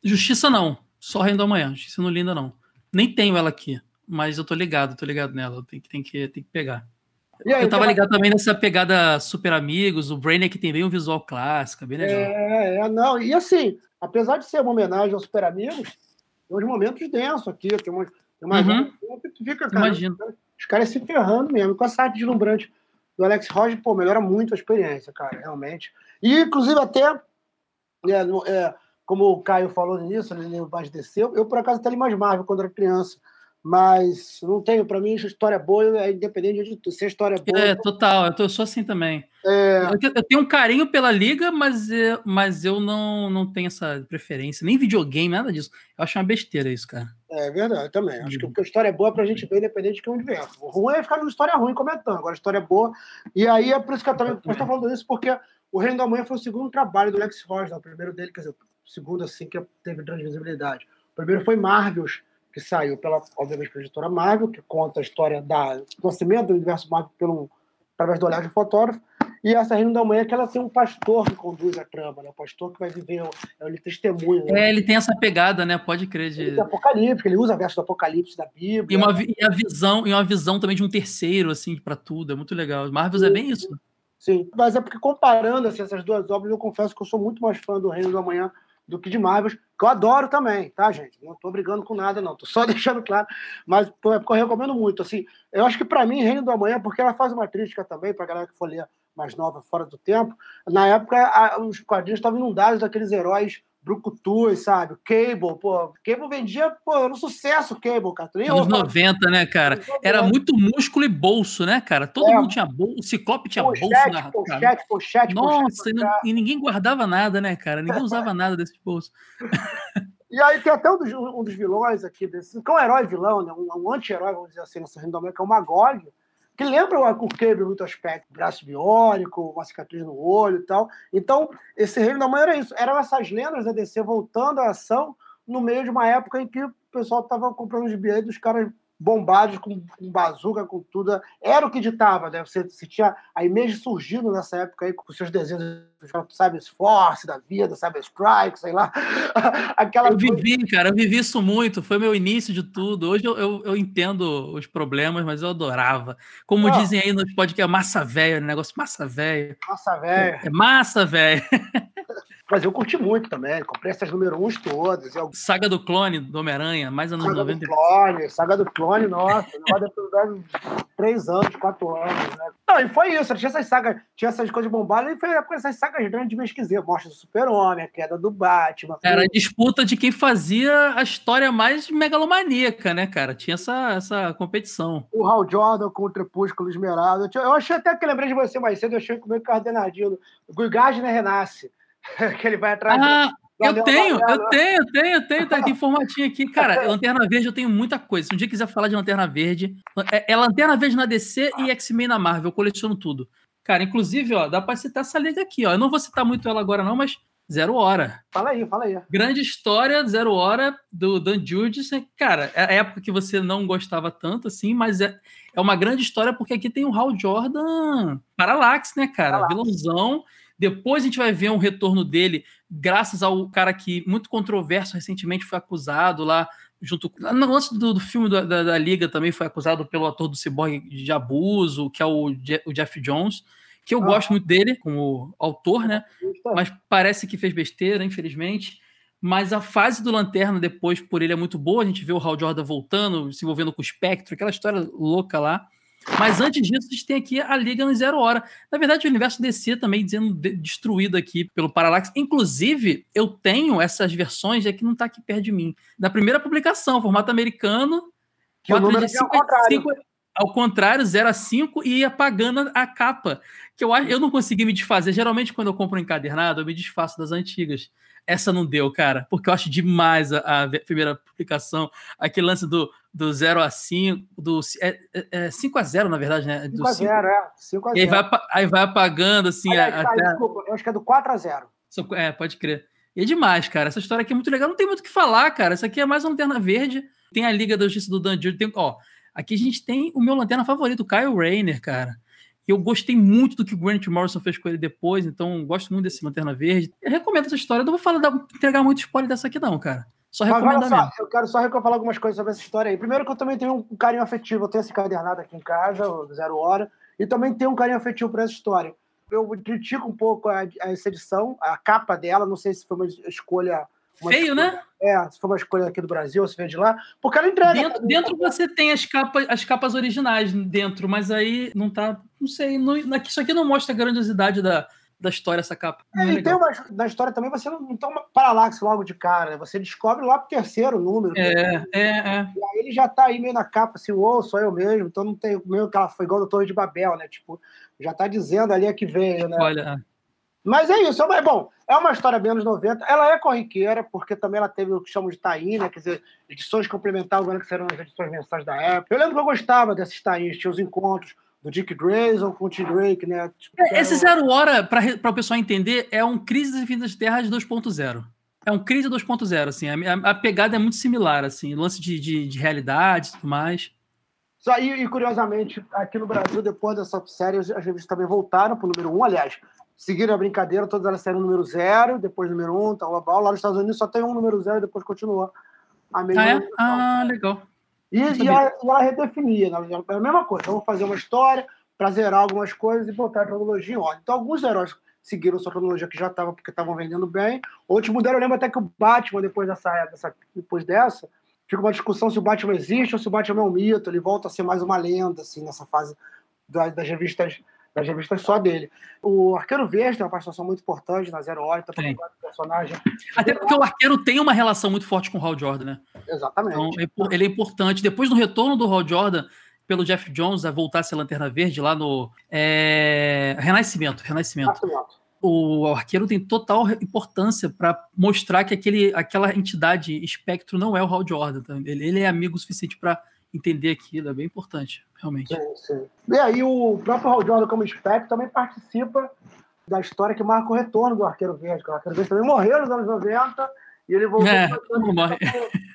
Justiça não, só Reino do Amanhã, Justiça não linda não. Nem tenho ela aqui, mas eu tô ligado, tô ligado nela. Tem que, tem que, tem que pegar. Aí, eu tava ligado também nessa pegada Super Amigos, o Brainiac tem bem um visual clássico, bem legal. É, é, não. E assim, apesar de ser uma homenagem aos Super Amigos, tem uns momentos densos aqui, tem uma, tem uma uhum. que tu fica, cara, Imagino. os caras se ferrando mesmo, com essa arte deslumbrante do Alex Roger, pô, melhora muito a experiência, cara, realmente. E, inclusive, até é, é, como o Caio falou nisso, ele leu mais desceu. Eu, por acaso, até li mais Marvel quando era criança. Mas não tenho, para mim, história boa é independente de tudo. Se a história é boa. É, total, eu, tô, eu sou assim também. É... Eu, eu, tenho um carinho pela liga, mas, eu, mas eu não, não tenho essa preferência, nem videogame, nada disso. Eu acho uma besteira isso, cara. É verdade, também. Acho que a história é boa pra gente ver, independente de que universo. O ruim é ficar numa história ruim comentando. Agora, a história é boa. E aí é por isso que eu também estou falando isso, porque o Reino da Manhã foi o segundo trabalho do Lex Ross, o primeiro dele, quer dizer, segundo assim que teve grande visibilidade. O primeiro foi Marvels que saiu pela, obviamente, pela editora Marvel, que conta a história da, do nascimento do universo Marvel pelo, através do olhar de fotógrafo. E essa Reino da Manhã é que ela tem um pastor que conduz a trama, né? O pastor que vai viver, é ele testemunha. Né? É, ele tem essa pegada, né? Pode crer. De... Ele é apocalipse, ele usa verso do Apocalipse da Bíblia. E uma, e a visão, e uma visão também de um terceiro, assim, para tudo. É muito legal. Marvel é bem isso. Sim, mas é porque comparando assim, essas duas obras, eu confesso que eu sou muito mais fã do Reino da Manhã do que de Marvel, que eu adoro também, tá, gente? Não tô brigando com nada, não. Tô só deixando claro. Mas é porque eu recomendo muito. Assim, eu acho que para mim, Reino do Amanhã, porque ela faz uma crítica também para galera que for ler mais nova, fora do tempo. Na época, a, os quadrinhos estavam inundados daqueles heróis Brucutu, sabe? Cable, pô. Cable vendia, pô, era um sucesso Cable, cara. Anos 90, né, cara? Era muito músculo e bolso, né, cara? Todo é. mundo tinha bolso, o Ciclope tinha pochete, bolso na pochete, pochete, Nossa, pochete, e, e, ninguém guardava nada, né, cara? Ninguém usava nada desse bolso. E aí tem até um dos, um dos vilões aqui, desse, que é um herói vilão, né? um, um anti-herói, vamos dizer assim, nessa Rendomé, que é o Magog, que lembra o Cable muito aspecto, braço biônico, uma cicatriz no olho e tal. Então, esse Reino da Manhã era isso. Eram essas lendas da DC voltando à ação no meio de uma época em que o pessoal estava comprando os bilhetes dos caras bombados com, com bazuca, com tudo. Era o que ditava, né? Você, você tinha a Image surgindo nessa época aí com seus desenhos, sabe, Force da vida, sabe, Strike, sei lá. Aquela eu vivi, coisa... cara, eu vivi isso muito, foi meu início de tudo. Hoje eu, eu, eu entendo os problemas, mas eu adorava. Como Não. dizem aí nos podcasts, massa velha, negócio massa velha. Massa velha. É massa velha. Mas eu curti muito também, comprei essas número 1 todas. Eu... Saga do Clone, do Homem-Aranha, mais anos saga 90. Do clone, saga do Clone, nossa, deve três anos, quatro anos, né? Não, e foi isso, tinha essas sagas, tinha essas coisas bombadas, e foi essas sagas grandes de esquisito. Mostra do Super-Homem, a queda do Batman. Era a disputa de quem fazia a história mais megalomaníaca, né, cara? Tinha essa, essa competição. O Hal Jordan com o Crepúsculo Esmeralda. Eu achei até que lembrei de você mais cedo, eu achei que meio coordenadinho. O Guy Gardner renasce. que ele vai atrás. Ah, eu tenho, eu tenho, eu tenho, eu tenho, tá aqui formatinho aqui. Cara, Lanterna Verde eu tenho muita coisa. Se um dia quiser falar de Lanterna Verde, é, é Lanterna Verde na DC e X-Men na Marvel, eu coleciono tudo. Cara, inclusive, ó, dá pra citar essa liga aqui, ó. Eu não vou citar muito ela agora, não, mas Zero Hora. Fala aí, fala aí. Grande história, Zero Hora, do Dan Jurgens. Cara, é a época que você não gostava tanto, assim, mas é, é uma grande história porque aqui tem o Hal Jordan Parallax, né, cara? Parallax. Vilãozão depois a gente vai ver um retorno dele, graças ao cara que, muito controverso, recentemente foi acusado lá, junto no lance do, do filme da, da, da, Liga, também foi acusado pelo ator do Cyborg de abuso, que é o, o Jeff Jones, que eu ah. gosto muito dele como autor, né? Mas parece que fez besteira, infelizmente. Mas a fase do Lanterna depois, por ele, é muito boa. A gente vê o Hal Jordan voltando, se envolvendo com o Spectro, aquela história louca lá. Mas antes disso, a gente tem aqui a Liga no Zero Hora. Na verdade, o universo DC também sendo destruído aqui pelo Parallax. Inclusive, eu tenho essas versões aqui, não está aqui perto de mim. Da primeira publicação, formato americano. Que o número é ao contrário. ao contrário, 0 a 5 e ia pagando a capa. Que eu, eu não consegui me desfazer. Geralmente, quando eu compro um encadernado, eu me desfaço das antigas. Essa não deu, cara, porque eu acho demais a, a primeira publicação. Aquele lance do, do 0 a 5, do é, é, é 5 a 0, na verdade, né? 5 a 0, é. 5 a 0. E aí vai, aí vai apagando, assim. Aliás, tá, até... desculpa, eu acho que é do 4 a 0. É, pode crer. E é demais, cara. Essa história aqui é muito legal. Não tem muito o que falar, cara. Isso aqui é mais uma lanterna verde. Tem a Liga da Justiça do Dan Tem, ó, aqui a gente tem o meu lanterna favorito, o Kyle Rayner, cara. Eu gostei muito do que o Grant Morrison fez com ele depois, então gosto muito desse Lanterna Verde. Eu recomendo essa história. Não vou falar, entregar muito spoiler dessa aqui, não, cara. Só recomendo mesmo. Eu quero só falar algumas coisas sobre essa história aí. Primeiro que eu também tenho um carinho afetivo. Eu tenho esse cadernado aqui em casa, Zero Hora, e também tenho um carinho afetivo por essa história. Eu critico um pouco a, a essa edição, a capa dela, não sei se foi uma escolha Feio, escolha, né? É, se for uma escolha aqui do Brasil, ou se veio de lá, porque ela entrega. Dentro, dentro você tem as capas, as capas originais dentro, mas aí não tá. Não sei. Não, isso aqui não mostra a grandiosidade da, da história essa capa. É, e tem uma, na história também, você não, não toma paralaxe logo de cara, né? Você descobre lá pro terceiro número. É, é, é. E aí ele já tá aí meio na capa, assim, ô, sou eu mesmo, então não tem meio que ela foi igual do Torre de Babel, né? Tipo, já tá dizendo ali a que veio, né? Olha. Mas é isso, é bom. É uma história bem anos 90. Ela é corriqueira, porque também ela teve o que chamam de taí, né? Quer dizer, edições complementares, que serão as edições mensais da época. Eu lembro que eu gostava desses taís, tinha os encontros do Dick Grayson com o Tim Drake, né? Tipo, é, esse Zero Hora, para o pessoal entender, é um Crise das Infinitas Terras 2.0. É um Crise 2.0, assim. A, a, pegada é muito similar, assim. Lance de, de, de realidade e tudo mais. Só, e, e, curiosamente, aqui no Brasil, depois dessa série, as revistas também voltaram para o número 1. Um. Aliás, seguiram a brincadeira, todas elas saíram número 0, depois número 1, um, tal, tal, Lá nos Estados Unidos só tem um número 0 e depois continua a mesma. Ah, é? ah legal. E, e, ela, e, ela, redefinia, né? é a mesma coisa. Vamos fazer uma história para zerar algumas coisas e botar a cronologia em ordem. Então, alguns heróis seguiram sua cronologia que já estava porque estavam vendendo bem. Outros mudaram. Eu lembro até que o Batman, depois dessa, dessa, depois dessa, fica uma discussão se o Batman existe ou se o Batman é um mito. Ele volta a ser mais uma lenda, assim, nessa fase das, das revistas das revistas só dele. O Arqueiro Verde tem uma participação muito importante na Zero Hora, também personagem. Até porque o Arqueiro tem uma relação muito forte com o Hal Jordan, né? Exatamente. Então, ele é importante. Depois do retorno do Hal Jordan, pelo Jeff Jones a voltar a ser Lanterna Verde lá no é... Renascimento, Renascimento. Renascimento o arqueiro tem total importância para mostrar que aquele, aquela entidade espectro não é o Hal Jordan. Tá? Ele, ele, é amigo o suficiente para entender aquilo, é bem importante, realmente. Sim, sim. E aí o próprio Hal Jordan como espectro também participa da história que marca o retorno do Arqueiro Verde. O Arqueiro Verde também morreu nos anos 90 e ele voltou é,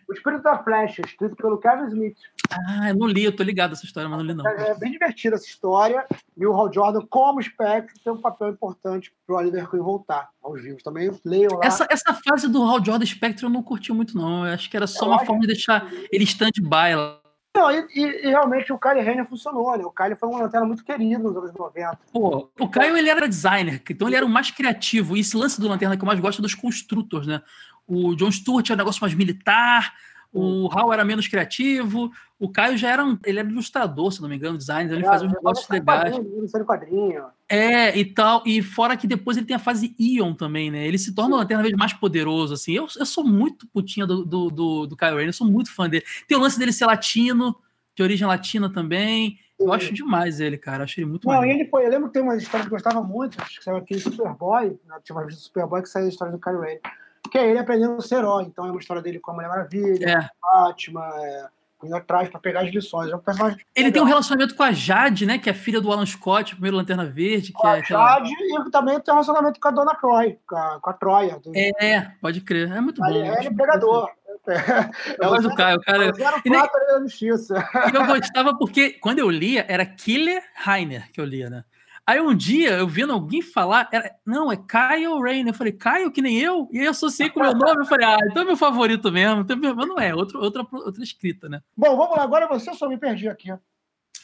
o Espírito da Flecha, escrito pelo Kevin Smith. Ah, eu não li, eu tô ligado essa história, mas não li não. É, é bem divertida essa história. E o Hal Jordan, como Spectre, tem um papel importante pro Oliver Queen voltar aos vivos. Também leiam lá. Essa, essa fase do Hal Jordan Spectre eu não curti muito, não. Eu acho que era só eu uma forma de deixar ele stand-by lá. Não, e, e, realmente o Kyle Renner funcionou, né? O Kyle foi uma lanterna muito querido nos anos 90. Pô, o Kyle ele era designer, então ele era o mais criativo. E esse lance do lanterna que eu mais gosto é dos construtores, né? O John Stewart era um negócio mais militar, o Hal era menos criativo, o Caio já era um, ele era ilustrador, se não me engano, designer, ele é, fazia uns negócios legais. Quadrinho, quadrinho. É, e tal, e fora que depois ele tem a fase Ion também, né? Ele se torna uma vez mais poderoso, assim. Eu, eu sou muito putinha do, do, do, do Kyle Rayner, eu sou muito fã dele. Tem o lance dele ser latino, de origem latina também. Eu acho demais ele, cara. Acho ele muito Não, ele foi. Eu lembro que tem uma história que eu gostava muito, acho que saiu aqui Superboy, né? tinha uma revista Superboy que saiu a história do Kyle Rayner que é ele aprendendo a ser herói. Então é uma história dele com a Mulher Maravilha, é. Fátima, é, atrás para pegar as lições. É um personagem ele legal. tem um relacionamento com a Jade, né? Que é filha do Alan Scott, primeiro Lanterna Verde. Que a é Jade e também tem um relacionamento com a Dona Croy, com a, com a Troia. Do... É, pode crer. É muito bom. Ele é empregador. Eu gosto do Caio, cara. E, nem... e eu gostava porque quando eu lia, era Killer Rainer que eu lia, né? Aí um dia, eu vendo alguém falar, era, não, é Kyle Rain. Eu falei, Kyle, que nem eu? E aí eu associei com o meu nome. Eu falei, ah, então é meu favorito mesmo. Então, mas não é, outro, outra, outra escrita, né? Bom, vamos lá. Agora você, só me perdi aqui.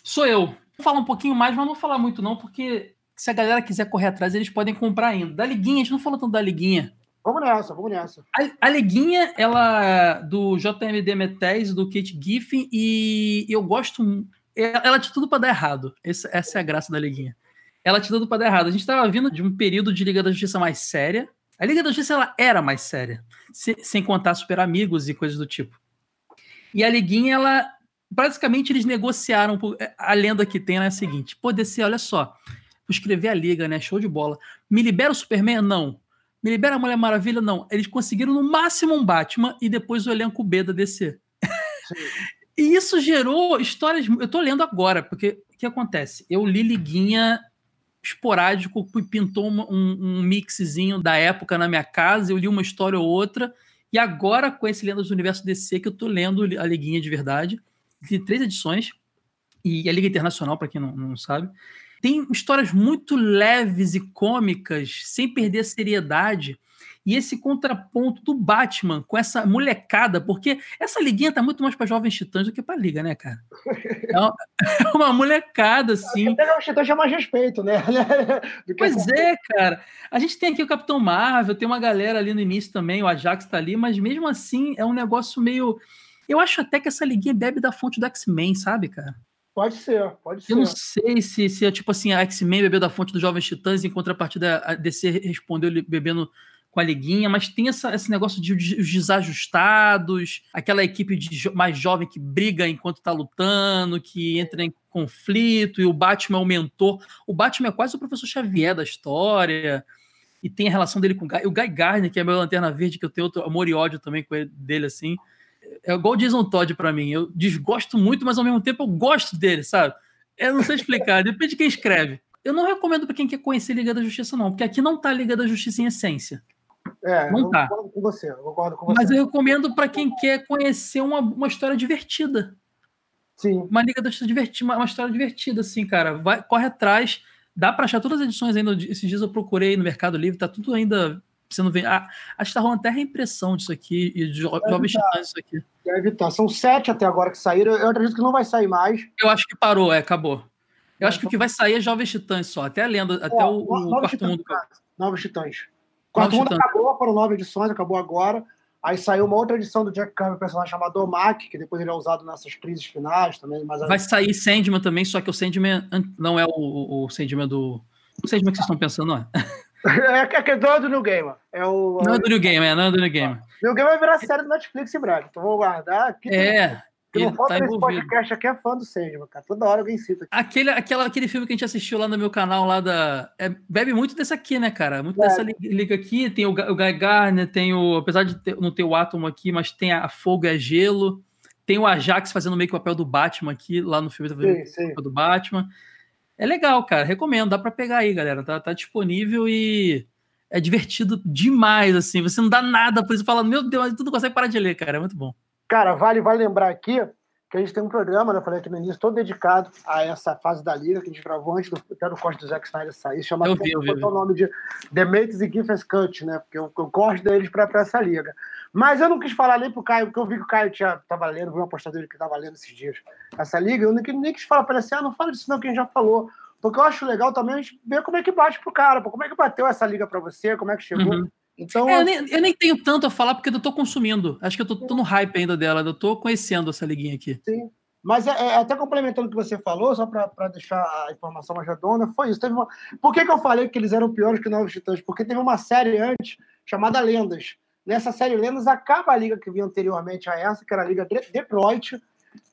Sou eu. Vou falar um pouquinho mais, mas não vou falar muito não, porque se a galera quiser correr atrás, eles podem comprar ainda. Da Liguinha, a gente não falou tanto da Liguinha. Vamos nessa, vamos nessa. A, a Liguinha, ela do JMD Metés, do Kate Giffen, e eu gosto. Ela tinha tudo para dar errado. Essa, essa é a graça da Liguinha ela te dando para dar errado. A gente estava vindo de um período de Liga da Justiça mais séria. A Liga da Justiça ela era mais séria, se, sem contar Super Amigos e coisas do tipo. E a Liguinha, ela. Basicamente, eles negociaram. A lenda que tem é a seguinte: pô, DC, olha só. Vou escrever a Liga, né? Show de bola. Me libera o Superman? Não. Me libera a Mulher Maravilha? Não. Eles conseguiram no máximo um Batman e depois o elenco B da DC. e isso gerou histórias. Eu tô lendo agora, porque o que acontece? Eu li Liguinha esporádico, pintou um, um, mixzinho da época na minha casa, eu li uma história ou outra, e agora com esse Lendas do Universo DC que eu tô lendo a Liguinha de verdade, de três edições, e a Liga Internacional, para quem não, não sabe, tem histórias muito leves e cômicas, sem perder a seriedade, e esse contraponto do Batman com essa molecada, porque essa liguinha tá muito mais para jovens titãs do que para liga, né, cara? É uma, é uma molecada, assim. Até os titãs mais respeito, né? pois é, cara. A gente tem aqui o Capitão Marvel, tem uma galera ali no início também, o Ajax tá ali, mas mesmo assim é um negócio meio. Eu acho até que essa liguinha bebe da fonte do X-Men, sabe, cara? Pode ser, pode ser. Eu não sei se, se é tipo assim, a X-Men bebeu da fonte dos Jovens Titãs, em contrapartida a DC respondeu bebendo com a liguinha, mas tem essa, esse negócio de os desajustados, aquela equipe de, mais jovem que briga enquanto tá lutando, que entra em conflito, e o Batman é o mentor. O Batman é quase o professor Xavier da história, e tem a relação dele com o Guy, o Guy Gardner, que é meu lanterna verde, que eu tenho outro amor e ódio também com ele, dele, assim. É igual o Jason Todd para mim. Eu desgosto muito, mas ao mesmo tempo eu gosto dele, sabe? Eu não sei explicar, depende de quem escreve. Eu não recomendo para quem quer conhecer Liga da Justiça, não, porque aqui não tá Liga da Justiça em essência. É, não eu tá. concordo com você, eu concordo com você. Mas eu recomendo para quem quer conhecer uma, uma história divertida. Sim. Uma Liga da Justiça divertida, uma, história divertida, assim, cara. Vai, corre atrás. Dá para achar todas as edições ainda. Esses dias eu procurei no Mercado Livre, tá tudo ainda não vê. Ah, acho que tá rolando até reimpressão disso aqui e de Jovens Titãs isso aqui. Deve estar. Tá. São sete até agora que saíram. Eu acredito que não vai sair mais. Eu acho que parou, é, acabou. Eu é, acho que o que vai sair é Jovens Titãs só, até a lenda, é, até o, o Quarto Titãs, Mundo. Novos Titãs. Quarto Mundo acabou, foram nove edições, acabou agora. Aí saiu uma outra edição do Jack Kirby, um personagem chamado Omak, que depois ele é usado nessas crises finais também. Mas Vai sair Sandman também, só que o Sandman não é o, o Sandman do. O Sandman que vocês estão pensando, não é? É, é que é do New Game. É o, não é do New Game, é, não é do New Game. New Game vai virar série do Netflix em breve, então vou guardar. Aqui é. Que não falta tá nesse podcast aqui é fã do Sandman, cara. Toda hora alguém cita. Aquele, aquela, aquele filme que a gente assistiu lá no meu canal, lá da. É, bebe muito desse aqui, né, cara? Muito é. dessa liga aqui. Tem o, o Guy Garner, tem o. Apesar de ter, não ter o átomo aqui, mas tem a Fogo e a Gelo. Tem o Ajax fazendo meio que o papel do Batman aqui, lá no filme sim, sim. do Batman. É legal, cara. Recomendo, dá pra pegar aí, galera. Tá, tá disponível e é divertido demais, assim. Você não dá nada por isso, fala, meu Deus, tu não consegue parar de ler, cara. É muito bom. Cara, vale, vale lembrar aqui que a gente tem um programa, né, eu falei aqui no início, todo dedicado a essa fase da Liga, que a gente gravou antes do, até do corte do Zack Snyder sair, chama eu vi, eu vi, o nome de The Mates e Giffens Cut, né, porque eu, eu gosto deles para essa Liga. Mas eu não quis falar nem pro Caio, porque eu vi que o Caio tinha, tava lendo, vi uma postagem dele que estava lendo esses dias, essa Liga, eu nem, nem quis falar para ele assim, ah, não fala disso não, que a gente já falou. Porque eu acho legal também a gente ver como é que bate pro cara, como é que bateu essa liga para você, como é que chegou. Uhum. Então, é, eu, nem, eu, nem, tenho tanto a falar porque eu tô consumindo. Acho que eu tô, no hype ainda dela, eu tô conhecendo essa liguinha aqui. Sim. Mas é, é, até complementando o que você falou, só para deixar a informação mais redonda, foi isso. Teve uma... Por que, que eu falei que eles eram piores que Novos Titãs? Porque teve uma série antes chamada Lendas. Nessa série Lendas acaba a liga que vinha anteriormente a essa, que era a Liga Detroit,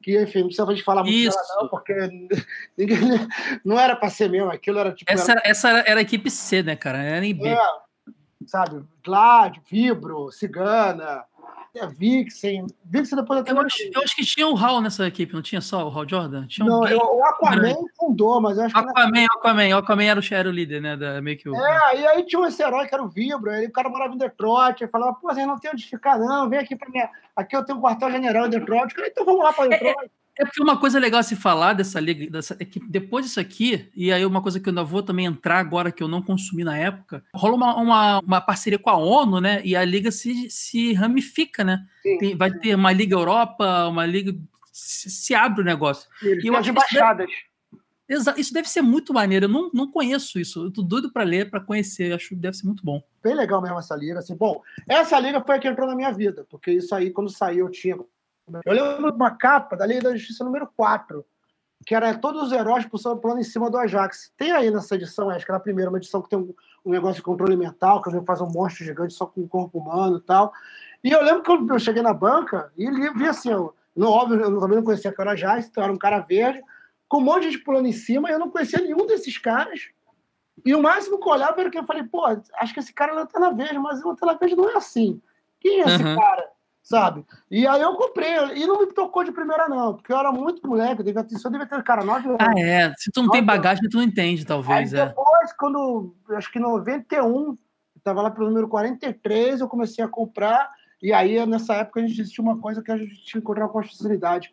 que, enfim, não precisa de falar muito Isso. dela, não, porque ninguém, não era para ser mesmo, aquilo era tipo. Essa era, essa era a equipe C, né, cara? Era em B. É, sabe, Glad, Vibro, Cigana, é, Vixen. Vixen depois até. Eu acho, eu acho que tinha o Hal nessa equipe, não tinha só o Hal Jordan? Tinha não, eu, o Aquaman fundou, mas eu acho Aquaman, que. Aquaman, Aquaman, Aquaman era o, era o líder, né? Da, meio que o... É, e aí tinha esse herói que era o Vibro, aí o cara morava em Detroit, e falava, pô, vocês não tem onde ficar, não, vem aqui pra mim. Aqui eu tenho um quartel-general em Detroit, então vamos lá pra Detroit. É, é é porque uma coisa legal a se falar dessa liga, dessa, é que depois disso aqui, e aí uma coisa que eu ainda vou também entrar agora, que eu não consumi na época, rola uma, uma, uma parceria com a ONU, né? E a liga se, se ramifica, né? Tem, vai ter uma Liga Europa, uma Liga. Se, se abre o negócio. E eu acho embaixadas. Isso deve, isso deve ser muito maneiro. Eu não, não conheço isso. Eu tô doido para ler, para conhecer. Eu acho que deve ser muito bom. Bem legal mesmo essa liga. Assim, bom, essa liga foi a que entrou na minha vida, porque isso aí, quando saiu, eu tinha eu lembro de uma capa da Lei da Justiça número 4, que era todos os heróis pulando em cima do Ajax. Tem aí nessa edição, acho que era a primeira, uma edição que tem um, um negócio de controle mental, que a gente faz um monstro gigante só com o corpo humano e tal. E eu lembro que eu, cheguei na banca e li, vi assim, eu, no, óbvio, eu também não conhecia que era Ajax, então era um cara verde, com um monte de gente pulando em cima, e eu não conhecia nenhum desses caras. E o máximo que eu olhava era que eu falei, pô, acho que esse cara é lanterna verde, mas o lanterna verde não é assim. Quem é esse uhum. cara? Sabe? E aí eu comprei, e não me tocou de primeira, não, porque eu era muito moleque, devia ter, só devia ter, cara, nove Ah, é. Se tu não tem bagagem, tu não entende, talvez. Aí é. depois, quando, acho que em 91, estava lá pelo número 43, eu comecei a comprar, e aí nessa época a gente tinha uma coisa que a gente tinha encontrado com facilidade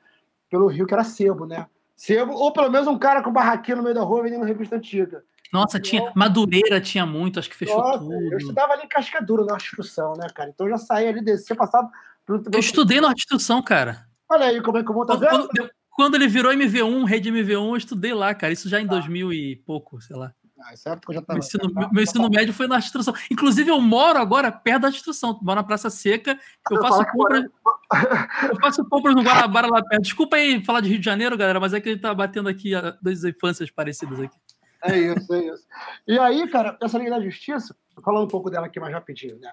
pelo Rio, que era sebo, né? Sebo, ou pelo menos um cara com barraquinha no meio da rua vendendo revista antiga. Nossa, tinha Madureira tinha muito, acho que fechou Nossa, tudo. Eu estudava ali em Cascadura, na instrução, né, cara? Então eu já saía ali, descia, passava eu estudei na instrução, cara. Olha aí como é que eu vou tá quando, quando, ele virou MV1, rede MV1, eu estudei lá, cara. Isso já em ah. 2000 e pouco, sei lá. Nessa época eu já tava. Meu ensino, tava, meu ensino médio foi na instrução. Inclusive, eu moro agora perto da instrução. Moro na Praça Seca. Eu faço compras. eu faço compras no Guarabara lá perto. Desculpa aí falar de Rio de Janeiro, galera, mas é que a gente tá batendo aqui duas infâncias parecidas aqui. É isso, é isso. E aí, cara, essa Liga da Justiça, falando um pouco dela aqui mais rapidinho, né?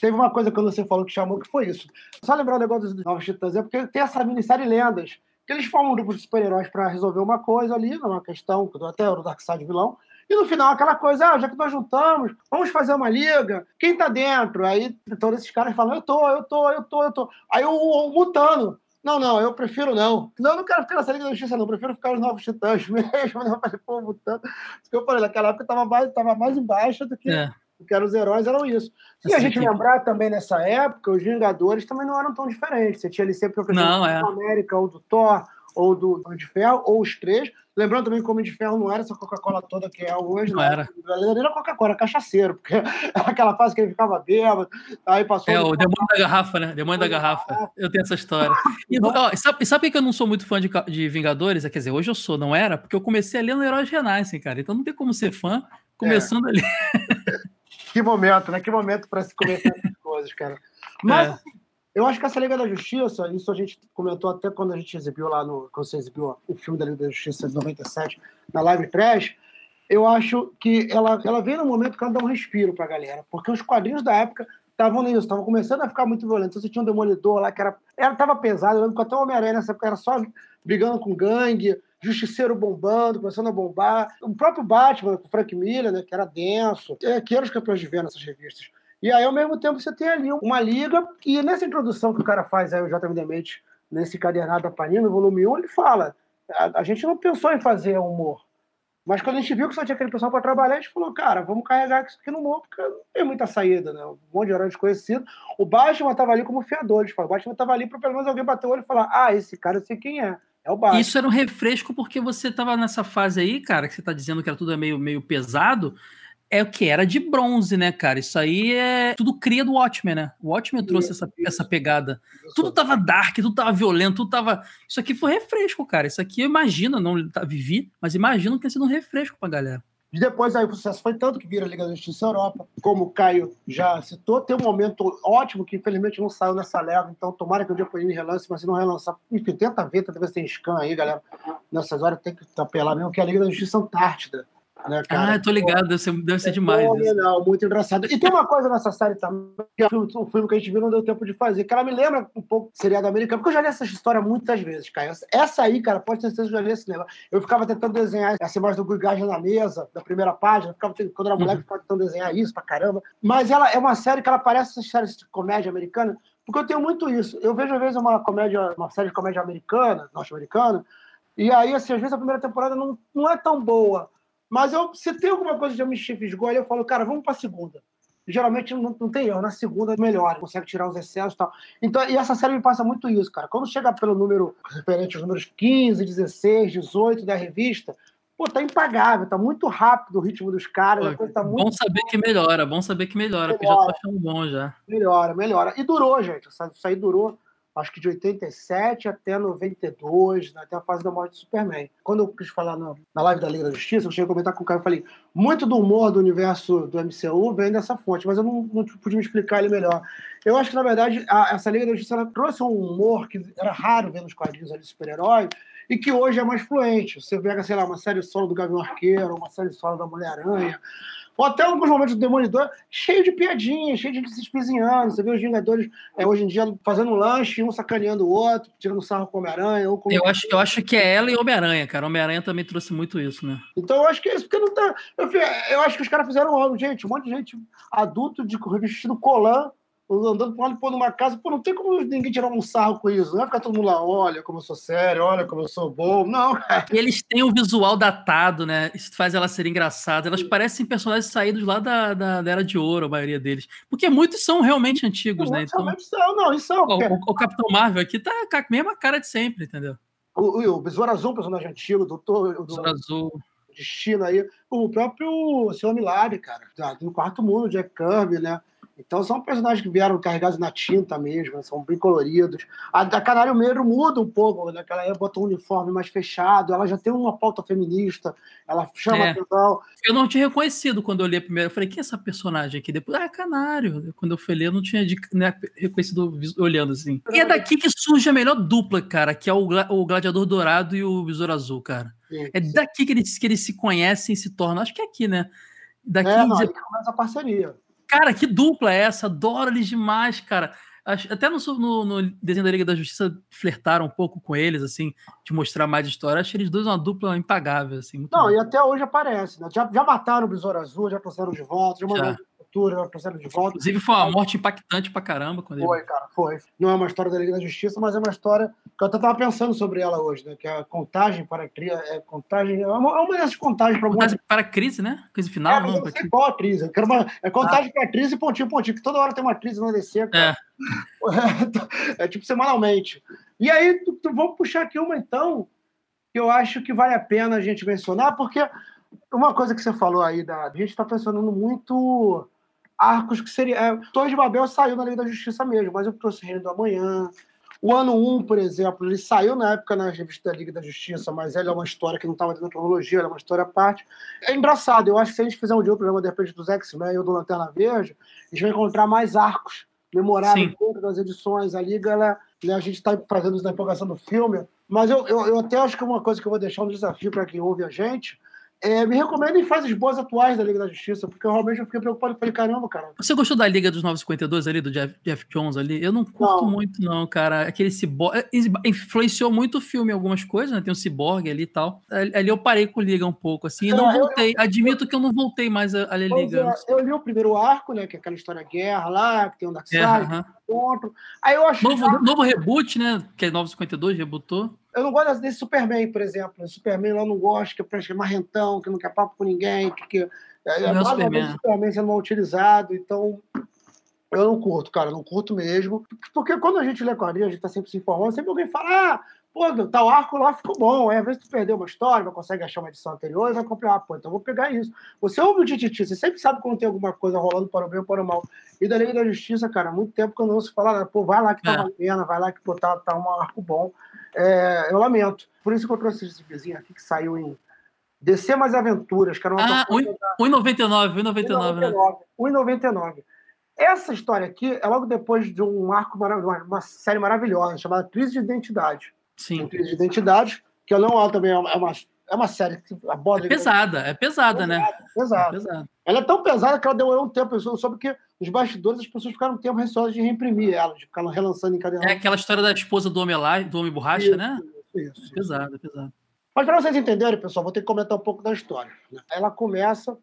Teve uma coisa quando você falou que chamou que foi isso. Só lembrar o negócio dos Novos Titãs, é porque tem essa minissérie Lendas, que eles formam um grupo de super-heróis para resolver uma coisa ali, numa questão, até o Darkseid vilão, e no final, aquela coisa, ah, já que nós juntamos, vamos fazer uma liga, quem tá dentro? Aí todos esses caras falam, eu tô, eu tô, eu tô, eu tô. Aí o, o Mutano, não, não, eu prefiro não. Não, eu não quero ficar nessa Liga da Justiça, não. Eu prefiro ficar nos Novos Titãs mesmo. Eu falei, pô, Mutano. Isso que eu falei, naquela época tava mais, tava mais embaixo do que, é. Do que eram os heróis, eram isso. E a gente que... lembrar também nessa época, os Vingadores também não eram tão diferentes. Você tinha ali sempre o não, é. do América, ou do Thor, ou do Homem de Ferro, ou os três. Lembrando também que o Homem de Ferro não era essa Coca-Cola toda que é hoje, não, não era. Ele era Coca-Cola, era cachaceiro, porque era aquela fase que ele ficava bêbado, aí passou... É, o demônio da garrafa, né? Demônio da garrafa. Eu tenho essa história. E, ó, sabe, sabe que eu não sou muito fã de, de Vingadores? Quer dizer, hoje eu sou, não era? Porque eu comecei a ler no Heróis Renascem, cara. Então não tem como ser fã começando é. ali. que momento, né? Que momento para se começar essas coisas, cara. Mas, é. assim, eu acho que essa Liga da Justiça, isso a gente comentou até quando a gente exibiu lá no. Quando você exibiu o filme da Liga da Justiça de 97, na Live Trash, eu acho que ela, ela vem no momento que ela dá um respiro pra galera. Porque os quadrinhos da época estavam nisso, estavam começando a ficar muito violentos. Você tinha um demolidor lá que era. Ela tava pesado, eu lembro que até o Homem-Aranha nessa época era só brigando com gangue, justiceiro bombando, começando a bombar. O próprio Batman, com Frank Miller, né, que era denso, é, que eram os campeões de ver nessas revistas. E aí, ao mesmo tempo, você tem ali uma liga, e nessa introdução que o cara faz aí, o JM Demente, nesse cadernado da Panini, no volume 1, ele fala: a, a, gente não pensou em fazer humor. Mas quando a gente viu que só tinha aquele pessoal para trabalhar, a gente falou, cara, vamos carregar isso aqui no humor, porque não tem muita saída, né? Um monte de herói desconhecido. O Batman estava ali como fiador, eles falam. O Batman estava ali para pelo menos alguém bater o olho e falar: ah, esse cara eu sei quem é. É o Batman. Isso era um refresco porque você estava nessa fase aí, cara, que você está dizendo que era tudo meio, meio pesado é o que era de bronze, né, cara? Isso aí é tudo cria do Watchmen, né? O Watchmen trouxe essa, essa pegada. Tudo tava dark, tudo tava violento, tudo tava. Isso aqui foi refresco, cara. Isso aqui eu imagino, não tá, vivi, mas imagino que tenha sido um refresco pra galera. E depois aí o sucesso foi tanto que vira a Liga da Justiça Europa, como o Caio já citou, tem um momento ótimo que infelizmente não saiu nessa leva, então tomara que o dia Panini relance, mas se não relançar, enfim, tenta ver, se tem scan aí, galera. Nessas horas. Tem que apelar mesmo, que é a Liga da Justiça Antártida né, cara? Ah, tô ligado, deve ser, deve ser é demais. Fenomenal, muito engraçado. E tem uma coisa nessa série também, que é um filme que a gente viu não deu tempo de fazer, que ela me lembra um pouco do seriado americano, porque eu já li essa história muitas vezes, cara. Essa aí, cara, pode ter certeza que eu já li esse negócio. Eu ficava tentando desenhar essa imagem do Guigagem na mesa, da primeira página, ficava, quando era moleque, uhum. ficava tentando desenhar isso pra caramba. Mas ela é uma série que ela parece essas séries de comédia americana, porque eu tenho muito isso. Eu vejo, às vezes, uma comédia, uma série de comédia americana, norte-americana, e aí, assim, às vezes a primeira temporada não, não é tão boa. Mas eu, se tem alguma coisa de me fisgou, eu falo, cara, vamos para segunda. Geralmente não, não tem erro, na segunda melhora, consegue tirar os excessos e tal. Então, e essa série me passa muito isso, cara. Quando chega pelo número, referente aos números 15, 16, 18 da revista, pô, tá impagável, tá muito rápido o ritmo dos caras. Pô, tá muito bom saber que melhora, bom saber que melhora, melhora, porque já tô achando bom já. Melhora, melhora. E durou, gente. Isso aí durou acho que de 87 até 92, né, até a fase da morte do Superman. Quando eu quis falar na, na live da Liga da Justiça, eu cheguei a comentar com o cara e falei: muito do humor do universo do MCU vem dessa fonte, mas eu não, não pude me explicar ele melhor. Eu acho que, na verdade, a, essa Liga da Justiça trouxe um humor que era raro ver nos quadrinhos ali de super-herói e que hoje é mais fluente. Você pega, sei lá, uma série solo do Gavião Arqueiro, uma série solo da Mulher-Aranha, ou até alguns momentos do Demolidor, cheio de piadinhas, cheio de se espizinhando. Você vê os Vingadores é, hoje em dia fazendo um lanche, um sacaneando o outro, tirando sarro com Homem-Aranha. Com... Eu, acho, eu acho que é ela e Homem-Aranha, cara. Homem-Aranha também trouxe muito isso, né? Então eu acho que é isso, porque não tá. Eu, eu acho que os caras fizeram algo, gente, um monte de gente adulto de vestido colã andando por pô, numa casa, pô, não tem como ninguém tirar um sarro com isso. Não vai ficar todo mundo lá, olha como eu sou sério, olha como eu sou bom. Não, cara. Eles têm o visual datado, né? Isso faz elas serem engraçadas. Elas parecem personagens saídos lá da, da, da, Era de Ouro, a maioria deles. Porque muitos são realmente antigos, né? Então, realmente são, não, isso são. Porque... O, o, Capitão Marvel aqui tá com a mesma cara de sempre, entendeu? O, o, o Besouro Azul, um personagem antigo, o doutor. O Besouro Azul destino aí, o próprio Senhor Milagre, cara, do quarto mundo, Jack Kirby, né? Então são personagens que vieram carregados na tinta mesmo, são bem coloridos. A da Canário Negro muda um pouco, naquela época botou um uniforme mais fechado, ela já tem uma pauta feminista, ela chama é. atenção. Eu não tinha reconhecido quando eu li a primeira, eu falei, quem é essa personagem aqui? Depois, ah, é Canário. Quando eu fui ler, eu não tinha né, reconhecido olhando assim. E é daqui que surge a melhor dupla, cara, que é o, o Gladiador Dourado e o Besouro Azul, cara. Sim, é daqui que eles, que eles se conhecem e se tornam, acho que é aqui, né? Daqui é, não, começa a parceria. Cara, que dupla é essa? Adoro eles demais, cara. Até no, no, no, desenho da Liga da Justiça flertaram um pouco com eles, assim, de mostrar mais história. Acho eles dois uma dupla impagável, assim. Não, bom. e até hoje aparece, né? Já, já mataram o Besouro Azul, já trouxeram de volta, já mandaram cultura, trouxeram de volta. Inclusive foi uma morte impactante pra caramba. Quando foi, ele... cara, foi. Não é uma história da Liga da Justiça, mas é uma história que eu até tava pensando sobre ela hoje, né? Que é a contagem para a crise, é contagem, é uma, é uma dessas contagens para Contagem para a crise, né? Crise final, é, não. Não sei qual a crise. Eu quero uma, é contagem ah. para a crise e pontinho, pontinho, que toda hora tem uma crise no DC, cara. É. é tipo semanalmente. E aí, tu, tu, vamos puxar aqui uma então, que eu acho que vale a pena a gente mencionar, porque uma coisa que você falou aí, da, a gente está pensando muito arcos que seria. É, Torre de Babel saiu na Lei da Justiça mesmo, mas eu trouxe Reino do Amanhã. O ano 1, por exemplo, ele saiu na época na revista da Liga da Justiça, mas ele é uma história que não estava dentro da cronologia, é uma história à parte. É engraçado, eu acho que se a gente fizer um dia o programa de repente dos X-Men ou do Lanterna Verde, a gente vai encontrar mais arcos memoráveis dentro das edições. A Liga, ela, né, a gente está fazendo isso na empolgação do filme, mas eu, eu, eu até acho que é uma coisa que eu vou deixar um desafio para quem ouve a gente é, me recomendem fases boas atuais da Liga da Justiça, porque eu realmente eu fiquei preocupado. Falei, caramba, cara. Você gostou da Liga dos 952 ali, do Jeff, Jeff Jones ali? Eu não curto não. muito, não, cara. Aquele ciborgue. É, influenciou muito o filme em algumas coisas, né? Tem um ciborgue ali e tal. Ali eu parei com Liga um pouco, assim, e não, voltei. Eu, Admito eu, que eu não voltei mais a, a ler Liga. É, eu li o primeiro arco, né? Que é aquela história guerra lá, que tem um Darkseid, é, uh -huh. Aí eu acho. Novo, novo reboot, né? Que é 952, rebootou. Eu não gosto desse Superman, por exemplo. Superman lá não gosta, que é marrentão, que não quer papo com ninguém, que, que é, é, o Superman. Superman sendo mal utilizado, então eu não curto, cara, não curto mesmo. Porque quando a gente lê quadrinhos, a gente tá sempre se informando, sempre alguém fala, ah, pô, tal arco lá ficou bom. Aí, às vezes tu perdeu uma história, não consegue achar uma edição anterior e vai comprar, ah, pô, então vou pegar isso. Você ouve o Tititi, você sempre sabe quando tem alguma coisa rolando para o bem ou para o mal. E da Liga da Justiça, cara, muito tempo que eu não ouço falar, pô, vai lá que tá é. valendo, vai lá que pô, tá, tá um arco bom. É, eu lamento. Por isso que eu trouxe esse vizinho aqui que saiu em Descer Mais Aventuras, que era uma. Ah, 1,99, 1,99. 1,99. Essa história aqui é logo depois de um arco maravilhoso, uma série maravilhosa chamada Crise de Identidade. Sim. Crise de Identidade, que eu não também é uma, é uma série que aborda. É pesada, é pesada, né? Pesada. É pesada. Ela é tão pesada que ela deu um tempo. Eu soube que nos bastidores as pessoas ficaram um tempo receosas de reimprimir ela, de ficar relançando em cadeia. É aquela história da esposa do homem lá, do homem borracha, isso, né? Isso, isso. Pesado, é pesado. Mas para vocês entenderem, pessoal, vou ter que comentar um pouco da história. Né? Ela começa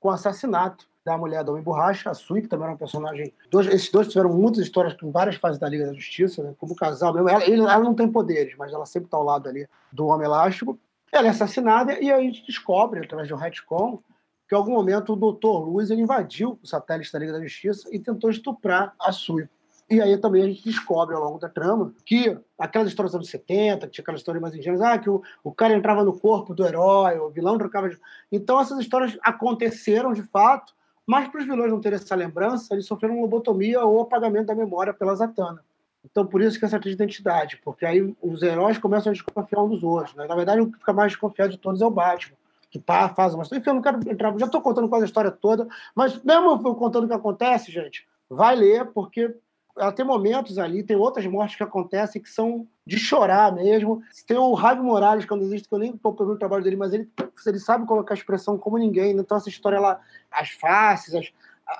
com o assassinato da mulher do Homem Borracha, a Sui, que também era um personagem. Dois, esses dois tiveram muitas histórias em várias fases da Liga da Justiça, né? como casal mesmo. Ela, ele, ela não tem poderes, mas ela sempre está ao lado ali do Homem Elástico. Ela é assassinada e a gente descobre, através de um retcon, que em algum momento o Dr. Luz ele invadiu o satélite da Liga da Justiça e tentou estuprar a Sui. E aí também a gente descobre ao longo da trama que aquelas histórias dos anos 70, que tinha aquelas histórias mais ingênuas, ah, que o, o cara entrava no corpo do herói, o vilão trocava de... Então essas histórias aconteceram de fato, mas para os vilões não terem essa lembrança, eles sofreram lobotomia ou apagamento da memória pela Zatanna. Então, por isso que essa crise de identidade, porque aí os heróis começam a desconfiar um dos outros. Né? Na verdade, o que fica mais desconfiado de todos é o Batman, que pá, faz uma história. Enfim, eu não quero entrar, já estou contando quase a história toda, mas mesmo eu contando o que acontece, gente, vai ler, porque ela tem momentos ali, tem outras mortes que acontecem que são de chorar mesmo. Tem o Raio Morales, quando existe, que eu nem estou pegando o trabalho dele, mas ele, ele sabe colocar a expressão como ninguém. Né? Então, essa história, ela, as faces, as,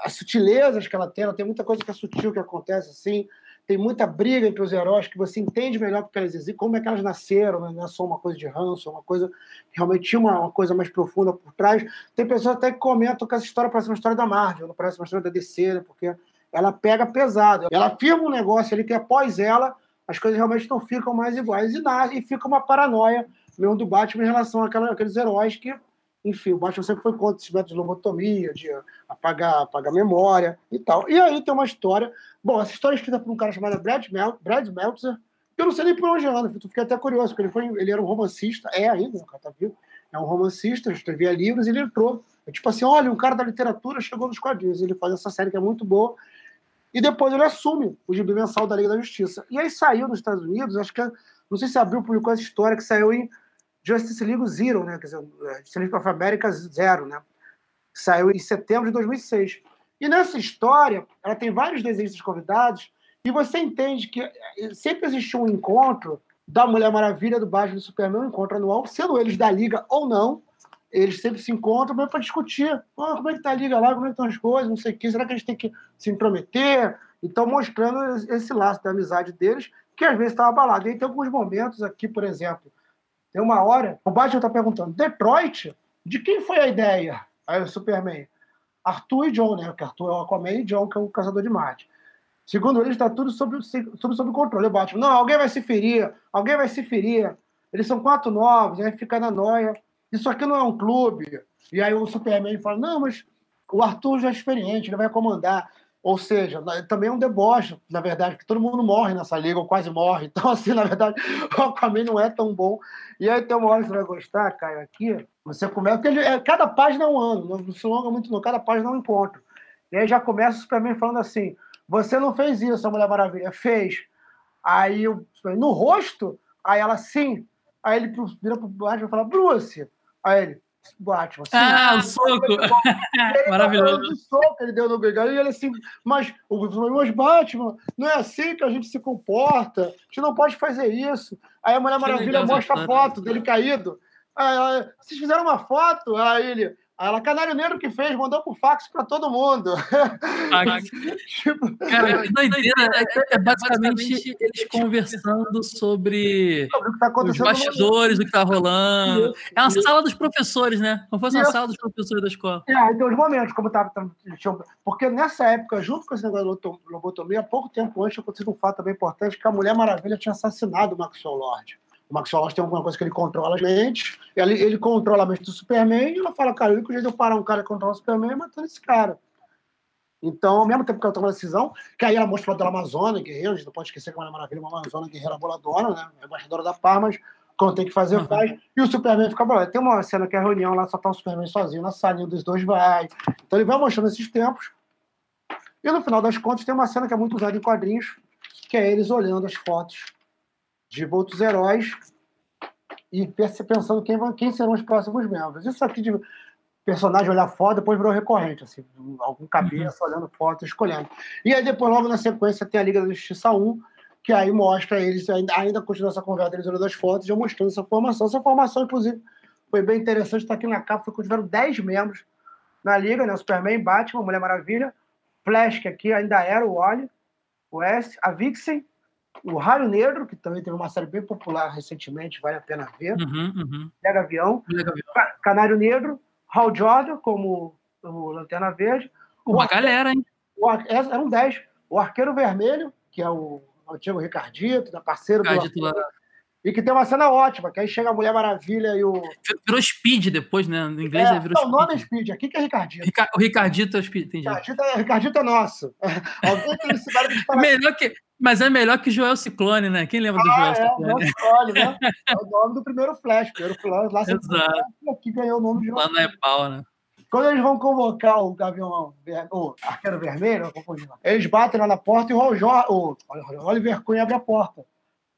as sutilezas que ela tem, ela tem muita coisa que é sutil que acontece assim tem muita briga entre os heróis que você entende melhor porque elas existem, como é que elas nasceram, né? não é só uma coisa de ranço, é uma coisa que realmente tinha uma, uma, coisa mais profunda por trás. Tem pessoas até que comentam que essa história parece uma história da Marvel, não parece uma história da DC, né? porque ela pega pesado. Ela afirma um negócio ali que após ela as coisas realmente não ficam mais iguais e, dá, e fica uma paranoia mesmo do Batman em relação àquela, àqueles heróis que enfim, o Batman sempre foi contra esses métodos de lobotomia, de apagar, apagar memória e tal. E aí tem uma história. Bom, essa história é escrita por um cara chamado Brad, Mel, Brad Meltzer, eu não sei nem por onde anda, eu fiquei até curioso, porque ele, foi, ele era um romancista, é ainda, o cara tá vivo, é um romancista, escrevia livros e ele entrou É tipo assim, olha, um cara da literatura chegou nos quadrinhos, ele faz essa série que é muito boa, e depois ele assume o gibi mensal da Liga da Justiça. E aí saiu nos Estados Unidos, acho que, não sei se abriu, publicou essa história, que saiu em Justice League Zero, né? Quer dizer, é, Justice League of America Zero, né? Saiu em setembro de 2006. E nessa história, ela tem vários desenhos convidados, e você entende que é, sempre existiu um encontro da Mulher Maravilha, do e do Superman, um encontro anual, sendo eles da Liga ou não, eles sempre se encontram para discutir oh, como é que tá a liga lá, como é que estão as coisas, não sei o quê, será que a gente tem que se intrometer? Então, mostrando esse laço da amizade deles, que às vezes estava abalado. E aí tem alguns momentos aqui, por exemplo, tem uma hora, o Batman está perguntando, Detroit, de quem foi a ideia? Aí o Superman, Arthur e John, né? Porque Arthur é o Aquaman e John, que é o Caçador de Marte. Segundo eles, está tudo sob, tudo sob controle. O Batman, não, alguém vai se ferir, alguém vai se ferir. Eles são quatro novos, aí fica na noia. Isso aqui não é um clube. E aí o Superman fala: não, mas o Arthur já é experiente, ele vai comandar. Ou seja, também é um deboche, na verdade, que todo mundo morre nessa liga, ou quase morre. Então, assim, na verdade, o caminho não é tão bom. E aí tem uma hora que você vai gostar, Caio, aqui, você começa, porque ele, é, cada página é um ano, não se longa muito não, cada página é um encontro. E aí já começa o Superman falando assim, você não fez isso, a Mulher Maravilha, fez. Aí, no rosto, aí ela, sim. Aí ele vira pro Batman e fala, Bruce, Aí ele, Batman. Assim, ah, o soco! Maravilhoso. O soco ele deu no Bengala e ele assim, mas, mas Batman, não é assim que a gente se comporta, a gente não pode fazer isso. Aí a Mulher Maravilha mostra a foto dele caído. Aí, vocês fizeram uma foto? Aí ele, ela, Canário Negro que fez, mandou por fax para todo mundo. tipo, Cara, que doideira. É, é, é, basicamente eles conversando sobre, sobre tá os bastidores, o que está rolando. É uma sala dos professores, né? Como fosse uma sala dos professores da escola. É, tem os momentos, como estava. Porque nessa época, junto com esse negócio de lobotomia, há pouco tempo antes aconteceu um fato também importante, que a Mulher Maravilha tinha assassinado o Maxwell Lord. O Max Wallace tem alguma coisa que ele controla a mente, ele, ele controla a mente do Superman, e ela fala, cara, o único jeito de eu parar um cara que controla o Superman é matando esse cara. Então, ao mesmo tempo que ela toma a decisão, que aí ela mostra o Amazônia, guerreira, a gente não pode esquecer que é uma maravilha, uma Amazônia guerreira boladona, né? É embaixadora da paz, mas quando tem que fazer, uhum. faz. E o Superman fica bolado. Tem uma cena que é a reunião lá, só tá o Superman sozinho na salinha dos dois, vai. Então ele vai mostrando esses tempos. E no final das contas, tem uma cena que é muito usada em quadrinhos, que é eles olhando as fotos de outros heróis e pensando quem, quem serão os próximos membros. Isso aqui de personagem olhar foto, depois virou recorrente, assim, algum cabeça uhum. olhando foto, escolhendo. E aí depois, logo na sequência, tem a Liga da Justiça 1, que aí mostra eles, ainda, ainda continua essa conversa deles olhando as fotos, já mostrando essa formação. Essa formação, inclusive, foi bem interessante, está aqui na capa, foi que tiveram 10 membros na Liga, né? Superman, Batman, Mulher Maravilha, Flash, que aqui ainda era o Wally, o S, a Vixen, o Raio Negro, que também teve uma série bem popular recentemente, vale a pena ver. Uhum, uhum. Mega Avião. Mega Avião. Canário Negro, Hal Jordan como o Lanterna Verde. Uma galera, hein? O, eram 10. O Arqueiro Vermelho, que é o antigo Ricardito, da parceiro Ricardito do. Lá. E que tem uma cena ótima, que aí chega a Mulher Maravilha e o. Virou Speed depois, né? No inglês é, virou não, Speed. O nome é Speed, aqui que é Ricardito. Rica... O Ricardito é o Speed, entendi. Ricardito é, Ricardito é nosso. Alguém tem esse de. Melhor que. Mas é melhor que Joel Ciclone, né? Quem lembra do ah, Joel é, Ciclone? Ciclone né? É o nome do primeiro Flash. Primeiro Flash lá Exato. que ganhou o nome de Joel. Lá é pau, né? Quando eles vão convocar o Gavião, o Arqueiro Vermelho, eles batem lá na porta e o, o, o Oliver Queen abre a porta.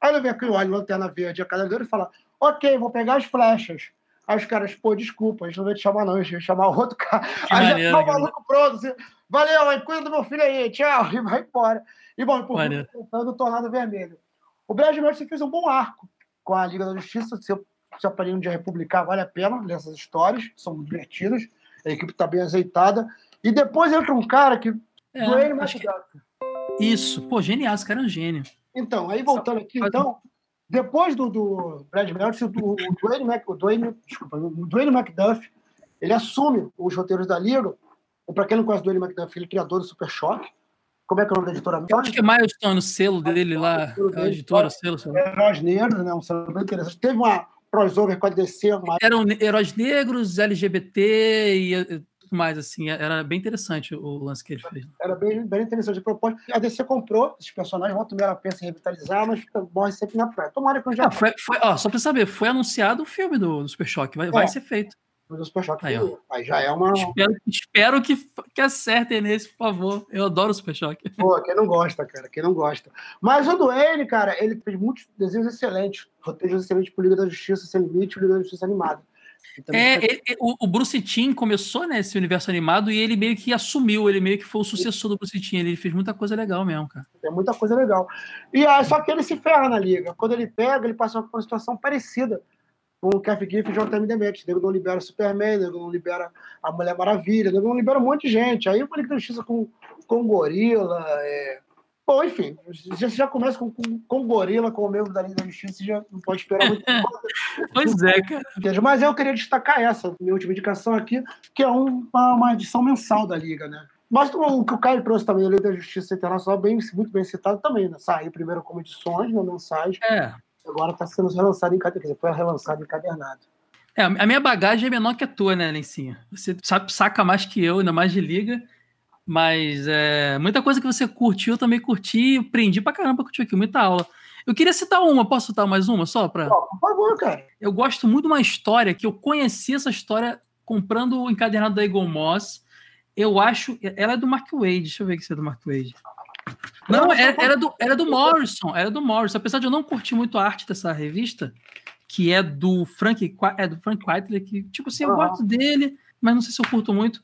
Aí o Oliver Queen olha a lanterna verde a cada e fala: Ok, vou pegar as flechas. Aí os caras, pô, desculpa, a gente não vai te chamar, não, a gente vai chamar outro cara. Que aí maneiro, já tá o maluco pronto, assim, valeu, aí cuida do meu filho aí, tchau, e vai embora. E bom, por tentando o Tornado Vermelho. O Brad Meltzer fez um bom arco com a Liga da Justiça. Se eu, se um dia republicar, vale a pena ler essas histórias, são divertidas. A equipe está bem azeitada. E depois entra um cara que. É, Dwayne que... Isso, pô, genial, esse cara é um gênio. Então, aí voltando aqui, então, depois do, do Brad Meltzer, o, o, Dwayne, Mac, o, Dwayne, desculpa, o Dwayne McDuff, ele assume os roteiros da Liga. Para quem não conhece o Dwayne McDuff, ele é criador do Super Choque como é que é o nome da editora? Eu acho que é Milestone, o selo dele lá, a editora, o selo. Heróis Negros, né? Um selo bem interessante. Teve uma crossover com a DC. Eram heróis negros, LGBT e tudo mais, assim. Era bem interessante o lance que ele fez. Era bem, bem interessante a proposta. A DC comprou esses personagens, vão tomar a pensa em revitalizar, mas morre sempre na praia. Tomara que eu já. Ah, foi, foi, ó, só para saber, foi anunciado o filme do, do Super Choque, vai, é. vai ser feito. Mas o Aí, aí já é uma. Espero, espero que, que acertem nesse, por favor. Eu adoro o Super Choque. Pô, quem não gosta, cara, quem não gosta. Mas o Duane, cara, ele fez muitos desenhos excelentes. Roteiros excelentes pro Liga da Justiça Sem Limite Liga da Justiça Animada. É, ele- o, o Bruce Timm começou nesse universo animado e ele meio que assumiu, ele meio que foi o sucessor do Bruce Timm. Ele fez muita coisa legal mesmo, cara. Tem muita coisa legal. E ah, só que ele se ferra na liga. Quando ele pega, ele passa por uma situação parecida com o Kevin Giff e Jonathan Demet. O nego não libera o Superman, o nego não libera a Mulher Maravilha, o nego não libera um monte de gente. Aí o Liga da Justiça com, com Gorila. É... Bom, enfim, já, já começa com, com, com Gorila como membro da Liga da Justiça já não pode esperar muito. Pois é, cara. Mas eu queria destacar essa, minha última indicação aqui, que é um- uma, uma edição mensal da Liga, né? Mas o que o Caio trouxe também, a Lei da Justiça Internacional, bem, muito bem citado também, né? Saiu primeiro como edições, né, mensais, É. agora está sendo relançado em cadernado, dizer, foi relançado encadernado. É, a minha bagagem é menor que a tua, né, Lencinha? Você sabe, saca mais que eu, ainda mais de liga. Mas é, muita coisa que você curtiu, eu também curti. Aprendi pra caramba curtir aqui, muita aula. Eu queria citar uma, posso citar mais uma só? Pra... Ó, por favor, cara. Eu gosto muito de uma história que eu conheci essa história comprando o encadernado da Eagle Moss. Eu acho. Ela é do Mark Wade. Deixa eu ver se é do Mark Wade. Não, era, só- era do, era do Morrison. Era do Morrison. Apesar de eu não curtir muito a arte dessa revista, que é do Frank, é do Frank Whiteley, que, tipo assim, eu gosto dele, mas não sei se eu curto muito.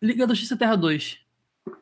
Liga da Justiça Terra 2.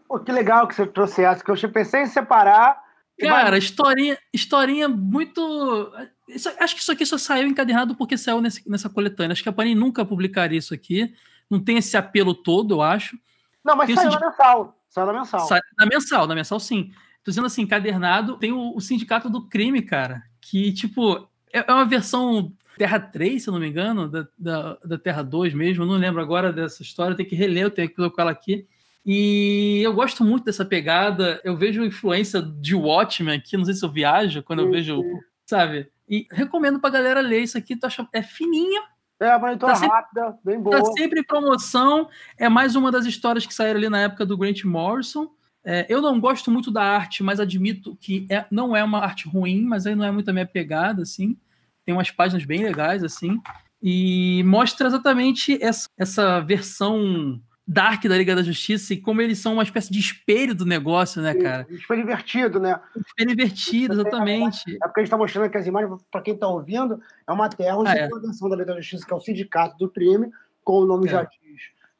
Pô, que legal que você trouxe essa, que eu pensei em separar. Cara, vai- historinha, historinha muito. isso- acho que isso aqui só saiu encadernado porque saiu nesse- nessa coletânea. Acho que a Panini nunca publicaria isso aqui. Não tem esse apelo todo, eu acho. Não, mas tem saiu na mensal. Saiu na mensal. Sai- na mensal, na mensal, sim. Tô dizendo assim, encadernado, tem o, o Sindicato do Crime, cara, que, tipo, é, é uma versão Terra 3, se eu não me engano, da, da, da Terra 2 mesmo. Eu não lembro agora dessa história, tem que reler, eu tenho que colocar ela aqui. E eu gosto muito dessa pegada. Eu vejo influência de Watchmen aqui, não sei se eu viajo quando eu vejo, sabe? E recomendo pra galera ler isso aqui, tu acha, é fininho, É, uma leitura Tá sempre- rápida, bem boa. Tá sempre em promoção. É mais uma das histórias que saíram ali na época do Grant Morrison. É, eu não gosto muito da arte, mas admito que é- não é uma arte ruim, mas aí não é muito a minha pegada, assim. Tem umas páginas bem legais, assim. E mostra exatamente essa, essa versão dark da Liga da Justiça e como eles são uma espécie de espelho do negócio, né, cara? Isso foi divertido, né? Espelho invertido, exatamente. É porque a gente está mostrando aqui as imagens, para quem está ouvindo, é uma terra onde Ah, é. da Lei da Justiça, que é o Sindicato do Crime, como o nome É. já diz.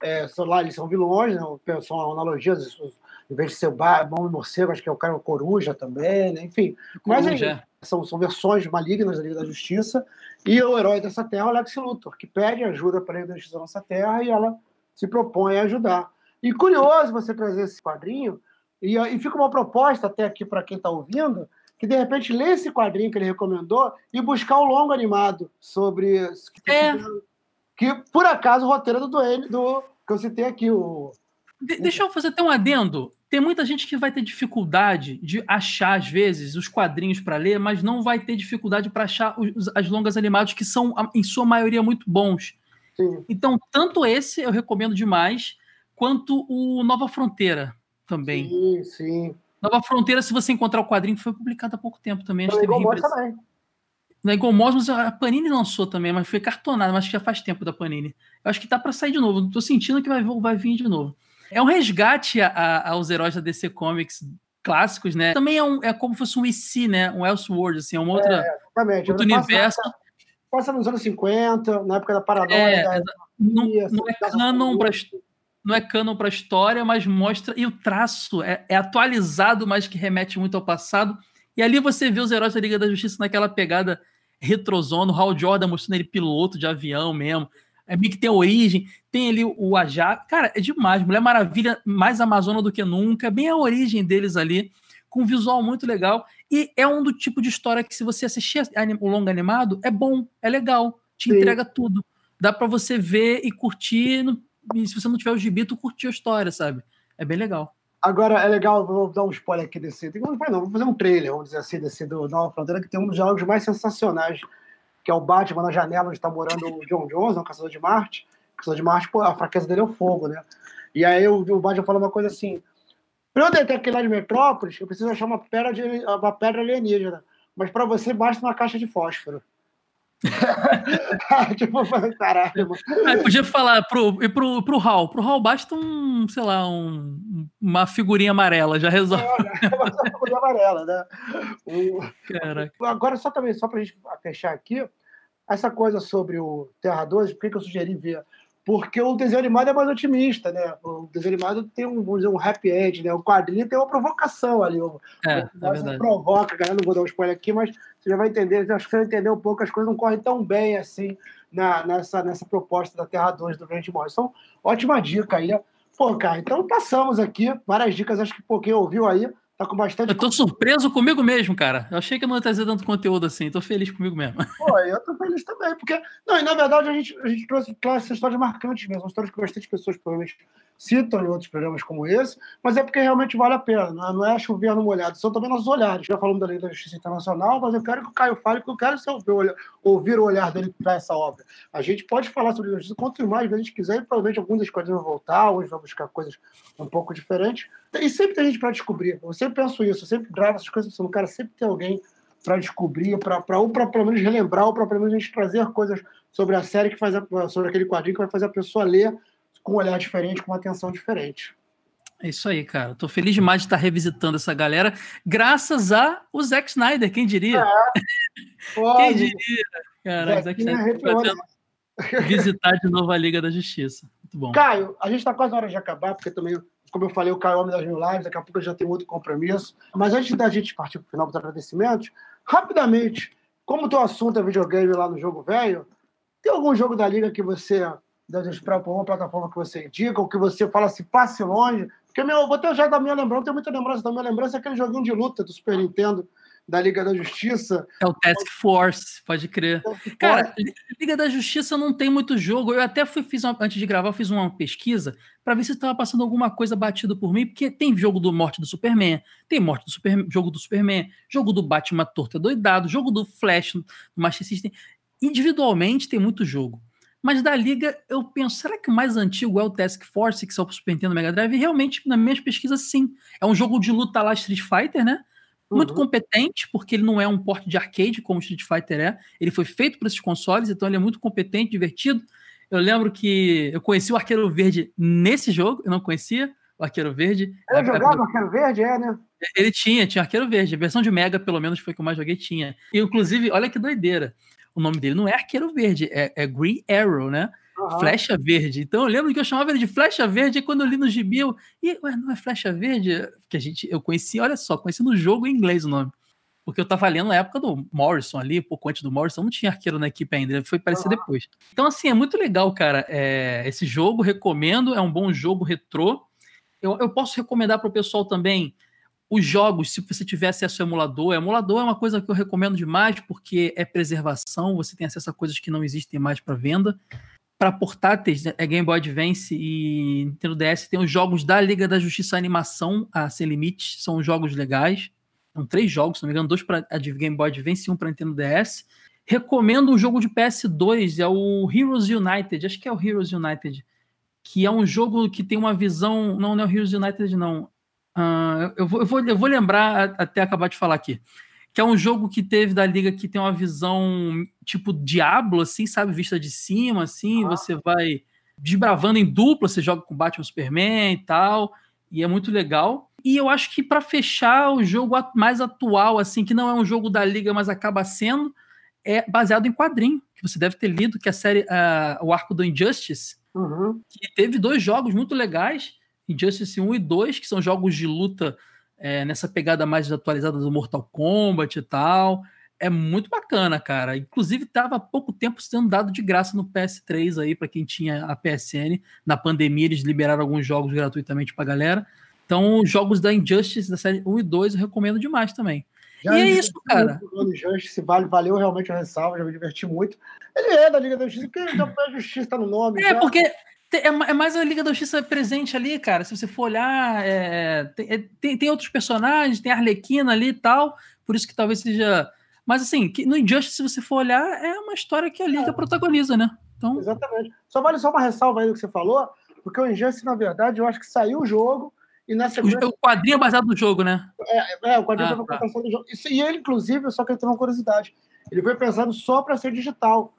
É, lá eles são vilões, né? são analogias, em vez de ser o bom e morcego, acho que é o cara o coruja também, né? enfim. Mas aí, Coruja. são, são versões malignas da Liga da Justiça, e o herói dessa terra é o Lex Luthor, que pede ajuda para a Liga da Justiça da nossa terra e ela se propõe a ajudar. E curioso você trazer esse quadrinho, e, e fica uma proposta até aqui para quem está ouvindo, que de repente lê esse quadrinho que ele recomendou e buscar o longo animado sobre. É. Que, por acaso, o roteiro é do Duane, do que eu citei aqui, o. De- deixa eu fazer até um adendo. Tem muita gente que vai ter dificuldade de achar, às vezes, os quadrinhos para ler, mas não vai ter dificuldade para achar os, as longas animados, que são, em sua maioria, muito bons. Sim. Então, tanto esse eu recomendo demais, quanto o Nova Fronteira também. Sim, sim. Nova Fronteira, se você encontrar o quadrinho, foi publicado há pouco tempo também. Teve igual reimpressão. também. Na Igual Mosmos, a Panini lançou também, mas foi cartonado, mas acho que já faz tempo da Panini. Eu acho que tá para sair de novo. Tô sentindo que vai, vai vir de novo. É um resgate a- a- aos heróis da DC Comics clássicos, né? Também é, um, é como se fosse um IC, né? Um Elseworld, assim, é uma outra, Exatamente. outro universo. Passa nos anos 50, na época da Paranoia. É, da- Não, não é canon para não é canon para história, mas mostra e o traço é, é atualizado, mas que remete muito ao passado. E ali você vê os heróis da Liga da Justiça naquela pegada retrozona, o Hal Jordan mostrando ele piloto de avião mesmo. É meio que tem origem, tem ali o Ajax. Cara, é demais. Mulher Maravilha mais Amazona do que nunca. É bem a origem deles ali, com um visual muito legal. E é um do tipo de história que, se você assistir o longo animado, é bom, é legal, te Sim. entrega tudo. Dá pra você ver e curtir. E se você não tiver o gibi, tu curtir a história, sabe? É bem legal. Agora, é legal, vou dar um spoiler aqui desse. Tem spoiler, não, vou fazer um trailer, vamos dizer assim, desse do Nova Fronteira, que tem um dos diálogos mais sensacionais, que é o Batman na janela onde está morando o John Jones, um caçador de Marte. O caçador de Marte, pô, a fraqueza dele é o fogo, né? E aí o, o Batman fala uma coisa assim: para eu detectar de Metrópolis, eu preciso achar uma pedra, de, uma pedra alienígena. Mas para você basta uma caixa de fósforo. tipo, caralho. Aí podia falar pro, e pro, pro Hall. Pro Hall basta um, sei lá, um, uma figurinha amarela, já resolve. É, uma figurinha amarela, né? O... Agora, só também, só pra gente fechar aqui, essa coisa sobre o Terra 2, por que eu sugeri ver? Porque o desenho animado é mais otimista, né? O desenho animado tem um, vamos dizer, um happy end, né? O quadrinho tem uma provocação ali. É, é verdade. provoca, galera, não vou dar um spoiler aqui, mas você já vai entender, acho que você vai entender um pouco, as coisas não correm tão bem assim na, nessa, nessa proposta da Terra 2 do Grant Morrison. Ótima dica aí. Pô, cara, então passamos aqui, várias dicas, acho que um quem ouviu aí, Tá com bastante. Eu tô surpreso comigo mesmo, cara. Eu achei que eu não ia trazer tanto conteúdo assim. Tô feliz comigo mesmo. Pô, eu tô feliz também, porque. Não, e na verdade a gente, a gente trouxe essas histórias marcantes mesmo, histórias que bastante pessoas provavelmente citam em outros programas como esse, mas é porque realmente vale a pena, não é, chover no molhado, são também nossos olhares. Já falamos da Lei da Justiça Internacional, mas eu quero que o Caio fale, porque eu quero ouvir, o olhar dele para essa obra. A gente pode falar sobre justiça quanto mais vezes a gente quiser, e provavelmente algumas das coisas vão voltar, alguns vão buscar coisas um pouco diferentes. E sempre tem gente para descobrir. Eu sempre penso isso, eu sempre gravo essas coisas, eu quero sempre ter alguém para descobrir, para ou para pelo menos relembrar, ou para pelo menos a gente trazer coisas sobre a série que faz a, sobre aquele quadrinho que vai fazer a pessoa ler com um olhar diferente, com uma atenção diferente. É isso aí, cara. Tô feliz demais de estar revisitando essa galera, graças a o Zack Snyder, quem diria? É, quem diria? Cara, o Zack Snyder é visitar de novo a Liga da Justiça. Muito bom. Caio, a gente está quase na hora de acabar, porque também, como eu falei, o Caio é homem das mil lives, daqui a pouco eu já tenho outro compromisso. Mas antes da gente partir para o final dos agradecimentos, rapidamente, como o teu assunto é videogame lá no jogo velho, tem algum jogo da Liga que você para uma plataforma que você indica, ou que você fala assim, passe longe. Porque meu, vou ter já da minha lembrança, tem muita lembrança da minha lembrança, é aquele joguinho de luta do Super Nintendo, da Liga da Justiça. É o Task Force, pode crer. Cara, Liga da Justiça não tem muito jogo. Eu até fui, fiz uma, antes de gravar, fiz uma pesquisa para ver se estava passando alguma coisa batida por mim, porque tem jogo do Morte do Superman, tem Morte do Super, jogo do Superman, jogo do Batman Torta Doidado, jogo do Flash, do Master System. Individualmente tem muito jogo. Mas da Liga, eu penso, será que o mais antigo é o Task Force, que saiu pro Super Nintendo Mega Drive? E realmente, na minha pesquisa, sim. É um jogo de luta lá Street Fighter, né? Muito uhum. competente, porque ele não é um porte de arcade, como o Street Fighter é. Ele foi feito para esses consoles, então ele é muito competente, divertido. Eu lembro que eu conheci o Arqueiro Verde nesse jogo, eu não conhecia o Arqueiro Verde. Eu jogava do... Arqueiro Verde, é, né? Ele tinha, tinha Arqueiro Verde. A versão de Mega, pelo menos, foi que eu mais joguei, tinha. E, inclusive, olha que doideira o nome dele não é Arqueiro Verde, é, é Green Arrow, né? Uhum. Flecha Verde. Então eu lembro que eu chamava ele de Flecha Verde, e quando eu li no gibi, eu, e, ué, não é Flecha Verde? Que a gente, eu conheci, olha só, conheci no jogo em inglês o nome. Porque eu tava lendo na época do Morrison ali, pouco antes do Morrison, não tinha arqueiro na equipe ainda, foi aparecer uhum. depois. Então, assim, é muito legal, cara. É, esse jogo, recomendo, é um bom jogo retrô. Eu, eu posso recomendar para o pessoal também os jogos, se você tiver acesso ao emulador, emulador é uma coisa que eu recomendo demais porque é preservação, você tem acesso a coisas que não existem mais para venda. Para portáteis, é Game Boy Advance e Nintendo DS, tem os jogos da Liga da Justiça Animação, a Sem Limites, são jogos legais. São três jogos, se não me engano, dois para Game Boy Advance e um para Nintendo DS. Recomendo um jogo de PS2, é o Heroes United, acho que é o Heroes United, que é um jogo que tem uma visão. Não, não é o Heroes United, não Uh, eu, vou, eu, vou, eu vou lembrar até acabar de falar aqui. Que é um jogo que teve da liga que tem uma visão tipo Diablo, assim, sabe? Vista de cima, assim. Ah. Você vai desbravando em dupla, você joga com Batman Superman e tal. E é muito legal. E eu acho que para fechar o jogo mais atual, assim, que não é um jogo da liga, mas acaba sendo, é baseado em quadrinho, que você deve ter lido, que é a série uh, O Arco do Injustice, uhum. que teve dois jogos muito legais. Injustice 1 e 2, que são jogos de luta é, nessa pegada mais atualizada do Mortal Kombat e tal. É muito bacana, cara. Inclusive, estava há pouco tempo sendo dado de graça no PS3 aí, para quem tinha a PSN. Na pandemia, eles liberaram alguns jogos gratuitamente pra galera. Então, os jogos da Injustice, da série 1 e 2, eu recomendo demais também. Já e é isso, cara. O Injustice vale, valeu realmente a ressalva, já me diverti muito. Ele é da Liga da Justiça, porque a Justiça tá no nome. É, já. porque é, é mais a Liga da Justiça presente ali, cara. Se você for olhar, é, tem, é, tem, tem, outros personagens, tem a Arlequina ali e tal, por isso que talvez seja. Mas assim, no Injustice, se você for olhar, é uma história que a Liga é. protagoniza, né? Então... Exatamente. Só vale só uma ressalva aí do que você falou, porque o Injustice, na verdade, eu acho que saiu o jogo e na sequência... O quadrinho é baseado no jogo, né? É, é o quadrinho ah, é tá. do jogo. E ele, inclusive, só que ele tem uma curiosidade. Ele foi pensado só para ser digital,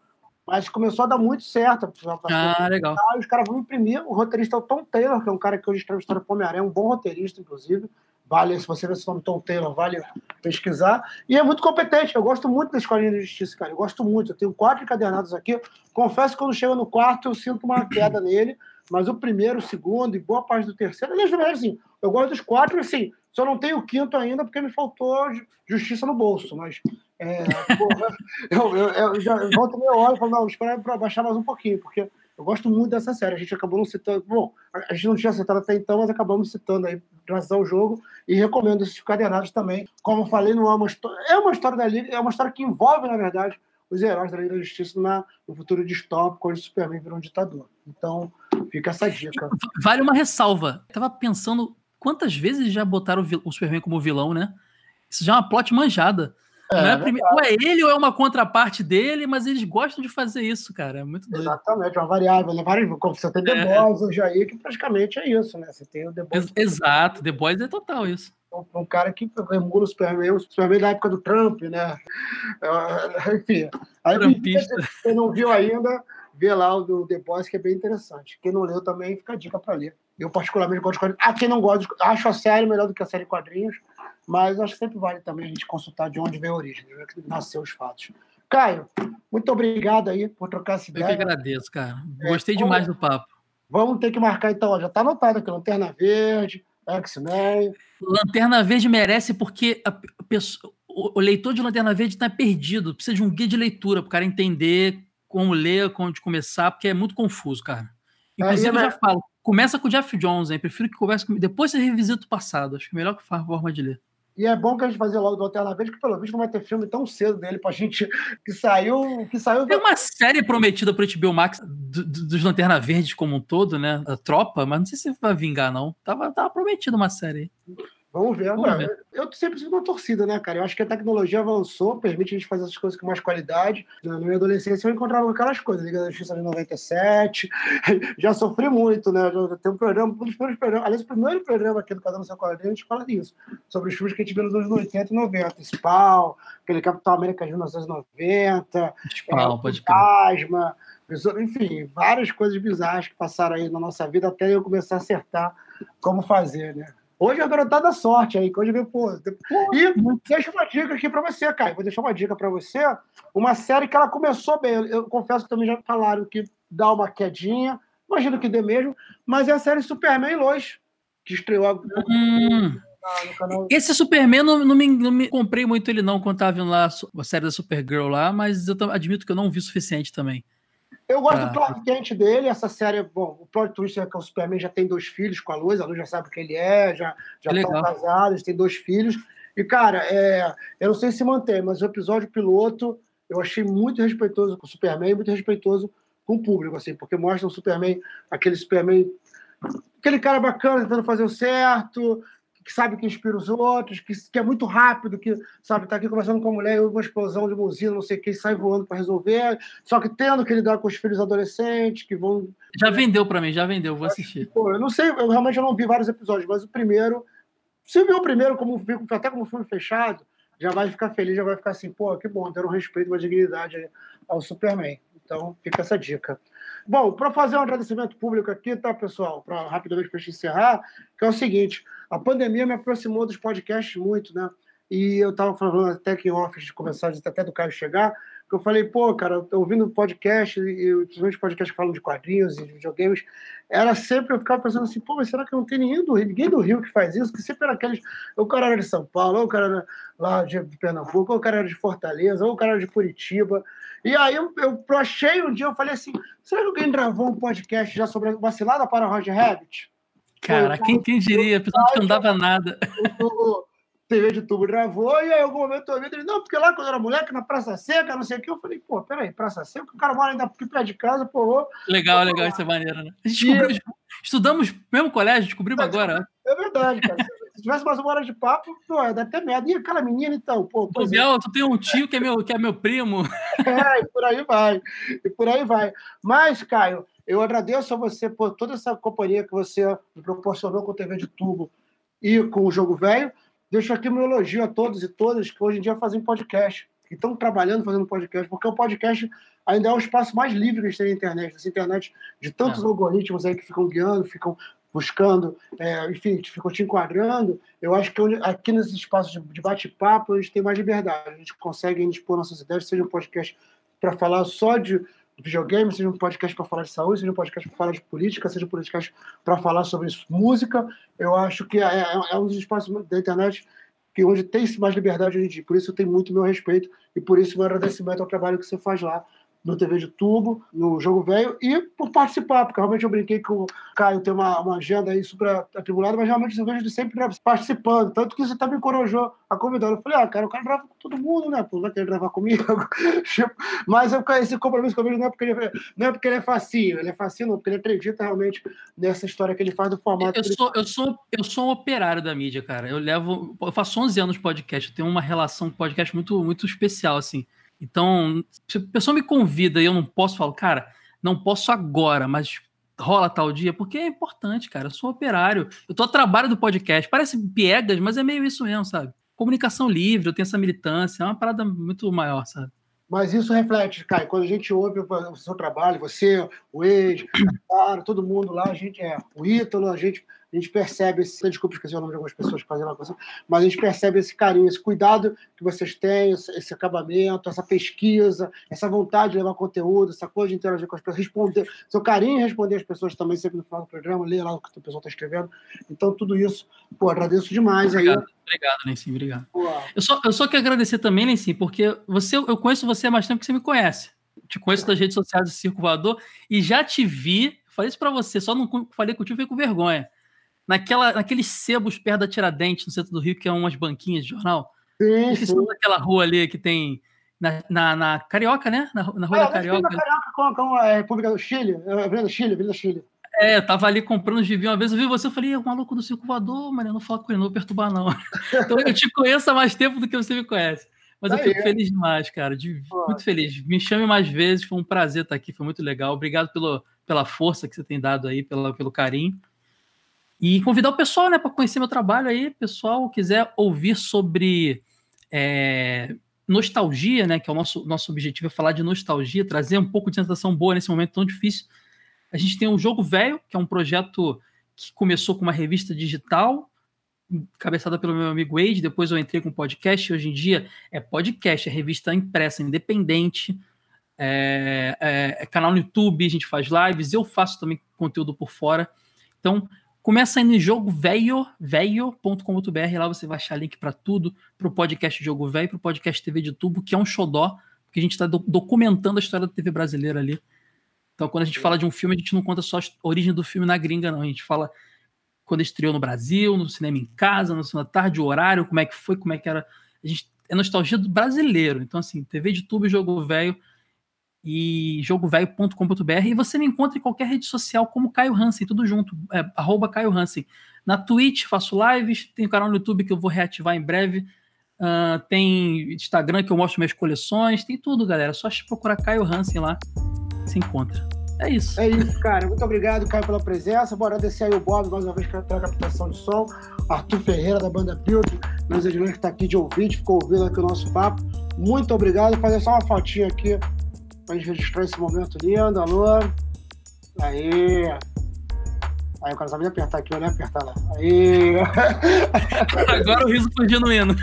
mas começou a dar muito certo. Ah, legal. os caras vão imprimir. O roteirista é o Tom Taylor, que é um cara que hoje escreve história para Homem-Aranha, um bom roteirista, inclusive. Vale, se você ver esse nome Tom Taylor, vale pesquisar. E é muito competente. Eu gosto muito da Escolinha de Justiça, cara. Eu gosto muito. Eu tenho quatro encadernados aqui. Confesso que quando chega no quarto, eu sinto uma queda nele. Mas o primeiro, o segundo e boa parte do terceiro, aliás, assim, eu gosto dos quatro, assim, só não tenho o quinto ainda porque me faltou justiça no bolso. Mas é, porra, eu, eu, eu, já volto meia hora e falo, não, espera para baixar mais um pouquinho, porque eu gosto muito dessa série. A gente acabou não citando. Bom, a gente não tinha citado até então, mas acabamos citando aí graças ao jogo e recomendo esses cadernados também. Como eu falei, não é uma história. É uma história da Liga, é uma história que envolve, na verdade, os heróis da Liga da Justiça na, no futuro distópico, onde Superman virou um ditador. Então, fica essa dica. Vale uma ressalva. Eu tava pensando quantas vezes já botaram o Superman como vilão, né? Isso já é uma plot manjada. É, é prime... Ou é ele ou é uma contraparte dele, mas eles gostam de fazer isso, cara. É muito doido. Exatamente, uma variável. Né? Você tem The é. Boys hoje aí, que praticamente é isso, né? Você tem o The Boys. Exato, The Boys é total isso. Um, um cara que emula o Superman, o Superman da época do Trump, né? É, enfim. Aí, Trumpista. Você não viu ainda, vê lá o do The Boys, que é bem interessante. Quem não leu também, fica a dica para ler. Eu, particularmente, gosto de quadrinhos. Ah, quem não gosta, acho a série melhor do que a série de quadrinhos mas acho que sempre vale também a gente consultar de onde veio a origem, de onde é nasceu os fatos. Caio, muito obrigado aí por trocar essa ideia. Eu que agradeço, cara. Gostei é, demais do papo. Vamos ter que marcar então, ó, já está anotado aqui, Lanterna Verde, X-Men. Lanterna Verde merece porque a pessoa, o leitor de Lanterna Verde está perdido, precisa de um guia de leitura para o cara entender como ler, como começar, porque é muito confuso, cara. Inclusive, é, eu já falo, começa com o Jeff Jones, hein? prefiro que converse comigo, depois você revisita o passado, acho que é a melhor forma de ler. E é bom que a gente fazer logo do Lanterna Verde, que pelo visto não vai ter filme tão cedo dele pra gente que saiu. Que saiu Tem uma série prometida pro HBO Max do, do, dos Lanterna Verdes como um todo, né? A tropa, mas não sei se vai vingar, não. Tava, tava prometido uma série aí. Vamos ver. Vamos ver. Eu sempre sigo uma torcida, né, cara? Eu acho que a tecnologia avançou, permite a gente fazer essas coisas com mais qualidade. Na minha adolescência eu encontrava aquelas coisas, Liga da Justiça de 97. Já sofri muito, né? Tem um programa, um dos primeiros programas, aliás, o primeiro programa aqui do Cada no Seu Quadrinho, a gente fala disso, sobre os filmes que a gente viu nos anos 80 e 90. Spawn, aquele Capitão América de 1990. Spawn, é, pode Fantasma, enfim, várias coisas bizarras que passaram aí na nossa vida até eu começar a acertar como fazer, né? Hoje a garotada da sorte aí, que hoje vem, pô. E deixa uma dica aqui para você, Caio. Vou deixar uma dica para você. Uma série que ela começou bem. Eu, eu, confesso que também já falaram que dá uma quedinha. Imagino que dê mesmo. Mas é a série Superman Lois, que estreou hum. Esse Superman não, não, me, não, me, comprei muito ele não quando tava vendo lá a série da Supergirl lá, mas eu admito que eu não vi o suficiente também. Eu gosto ah. do plot quente dele, essa série, bom, o plot twist é que o Superman já tem dois filhos com a Luz, a Luz já sabe o que ele é, já já estão casados, tem dois filhos. E, cara, é, eu não sei se mantém, mas o episódio piloto eu achei muito respeitoso com o Superman, muito respeitoso com o público, assim, porque mostra o Superman, aquele Superman, aquele cara bacana tentando fazer o certo, que sabe que inspira os outros, que, que é muito rápido, que sabe tá aqui conversando com a mulher, uma explosão de buzina, não sei o que, sai voando para resolver, só que tendo que lidar com os filhos adolescentes que vão. Já vendeu para mim, já vendeu, vou assistir. Pô, eu não sei, eu realmente não vi vários episódios, mas o primeiro, se viu o primeiro como até como filme fechado, já vai ficar feliz, já vai ficar assim, pô, que bom, ter um respeito, uma dignidade ao Superman. Então, fica essa dica. Bom, para fazer um agradecimento público aqui, tá, pessoal? Para rapidamente para encerrar, que é o seguinte: a pandemia me aproximou dos podcasts muito, né? E eu estava falando até que em off de começar, até do Caio chegar, que eu falei, pô, cara, ouvindo podcast, e principalmente podcasts que falam de quadrinhos e de videogames, era sempre, eu ficava pensando assim, pô, mas será que não tem ninguém do Rio, ninguém do Rio que faz isso? Que sempre era aqueles, ou o cara era de São Paulo, ou o cara era lá de Pernambuco, ou o cara era de Fortaleza, ou o cara era de Curitiba. E aí eu, eu achei um dia, eu falei assim, será que alguém gravou um podcast já sobre a vacilada para Roger Rabbit? Cara, quem, quem diria? A pessoa não andava nada. O TV de tubo gravou, e aí, em algum momento, eu ouvi ele, não, porque lá quando eu era moleque, na Praça Seca, não sei o que, eu falei, pô, peraí, Praça Seca, o cara mora ainda aqui perto de casa, pô. Legal, legal, isso é maneiro, né? A gente descobriu, e... estudamos mesmo colégio, descobrimos é, agora. É verdade, cara. Se tivesse mais uma hora de papo, pô, dá até merda. E aquela menina, então, pô. Pô, Biel, tu tem um tio que é meu, que é meu primo. É, e por aí vai. E por aí vai. Mas, Caio, eu agradeço a você por toda essa companhia que você me proporcionou com o TV de tubo e com o Jogo Velho. Deixo aqui meu elogio a todos e todas que hoje em dia fazem podcast. que estão trabalhando fazendo podcast, porque o podcast ainda é o espaço mais livre que a gente tem na internet. Essa internet de tantos é. algoritmos aí que ficam guiando, ficam buscando, é, enfim, ficam te enquadrando. Eu acho que aqui nesse espaço de bate-papo a gente tem mais liberdade. A gente consegue expor nossas ideias, seja um podcast para falar só de videogame, seja um podcast para falar de saúde, seja um podcast para falar de política, seja um podcast para falar sobre música. Eu acho que é, é, é um dos espaços da internet que onde tem mais liberdade hoje em dia. Por isso eu tenho muito meu respeito e por isso meu agradecimento ao trabalho que você faz lá no TV de Tubo, no Jogo Velho, e por participar, porque realmente eu brinquei que o Caio tem uma, uma agenda aí super atribulada, mas realmente eu vejo ele sempre participando, tanto que você também encorajou a convidar. Eu falei, ah, cara, o cara grava com todo mundo, né? Pô, vai querer gravar comigo? Tipo, mas eu, esse compromisso que eu vejo não é, porque ele, não é porque ele é facinho, ele é facinho, não, porque ele acredita realmente nessa história que ele faz do formato. Eu, eu sou, eu, sou, eu sou um operário da mídia, cara. Eu levo. Eu faço 11 anos de podcast, eu tenho uma relação com podcast muito, muito especial, assim. Então, se a pessoa me convida e eu não posso, falo, cara, não posso agora, mas rola tal dia, porque é importante, cara. Eu sou operário, eu tô a trabalho do podcast. Parece piegas, mas é meio isso mesmo, sabe? Comunicação livre, eu tenho essa militância, é uma parada muito maior, sabe? Mas isso reflete, Caio, quando a gente ouve o seu trabalho, você, o ex, todo mundo lá, a gente é o Ítalo, a gente a gente percebe esse. Desculpa, esqueci o nome de algumas pessoas fazendo a coisa, mas a gente percebe esse carinho, esse cuidado que vocês têm, esse acabamento, essa pesquisa, essa vontade de levar conteúdo, essa coisa de interagir com as pessoas, responder, seu carinho em responder as pessoas também, sempre no final do programa, ler lá o que a pessoa está escrevendo. Então, tudo isso, pô, agradeço demais obrigado, aí. Obrigado, Lencinho, obrigado. Eu só, eu só quero agradecer também, Lencinho, porque você, eu conheço você há mais tempo que você me conhece. Te conheço das redes sociais do Circo Voador e já te vi, falei isso para você, só não falei contigo, fiquei com vergonha naquela, naqueles sebos perto da Tiradentes, no centro do Rio, que é umas banquinhas de jornal. Sim, sim. daquela rua ali que tem. Na, na, na Carioca, né? Na, na rua é, da Carioca. Na Carioca com, com a República do Chile, Avenida Chile, Avenida Chile. É, eu tava ali comprando gibi uma vez, eu vi você, eu falei, é o maluco do circo voador, mas eu não falo com ele, não vou perturbar, não. então eu te conheço há mais tempo do que você me conhece. Mas eu fico feliz demais, cara, de, muito feliz. Me chame mais vezes, foi um prazer estar aqui, foi muito legal. Obrigado pelo, pela força que você tem dado aí, pela, pelo carinho. E convidar o pessoal, né, para conhecer meu trabalho aí, pessoal, quiser ouvir sobre é, nostalgia, né, que é o nosso, nosso objetivo é falar de nostalgia, trazer um pouco de sensação boa nesse momento tão difícil. A gente tem o Jogo Velho, que é um projeto que começou com uma revista digital, cabeçada pelo meu amigo Wade, depois eu entrei com podcast, hoje em dia é podcast, é revista impressa, independente, é, é, é canal no YouTube, a gente faz lives, eu faço também conteúdo por fora. Então, Começa aí no jogo velho, velho.com.br, lá você vai achar link para tudo, para o podcast Jogo Velho, para o podcast TV de Tubo, que é um xodó, porque a gente está do documentando a história da TV brasileira ali. Então, quando a gente fala de um filme, a gente não conta só a origem do filme na gringa, não. A gente fala quando estreou no Brasil, no cinema em casa, no cinema tarde, o horário, como é que foi, como é que era. A gente é nostalgia do brasileiro. Então, assim, TV de tubo e jogo velho e jogovelho.com.br e você me encontra em qualquer rede social como Caio Hansen, tudo junto, é, arroba Caio Hansen. Na Twitch faço lives, tem um canal no YouTube que eu vou reativar em breve, uh, tem Instagram que eu mostro minhas coleções, tem tudo, galera. Só procurar Caio Hansen lá, se encontra. É isso. É isso, cara. Muito obrigado, Caio, pela presença. Bora agradecer aí o Bob mais uma vez pela captação de som. Arthur Ferreira, da banda Build, meus editores que está aqui de ouvinte, ficou ouvindo aqui o nosso papo. Muito obrigado. Vou fazer só uma fotinha aqui pra gente registrar esse momento lindo. Alô? Aí. Aí o cara sabia apertar aqui, olha, apertar lá. Aí. Agora o riso foi genuíno.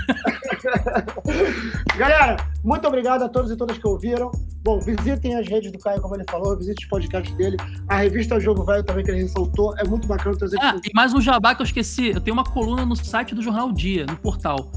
Galera, muito obrigado a todos e todas que ouviram. Bom, visitem as redes do Caio, como ele falou, visitem os podcasts dele. A revista Jogo Velho também, que ele ressaltou, é muito bacana trazer. Ah, e mais um jabá que eu esqueci. Eu tenho uma coluna no site do Jornal Dia, no portal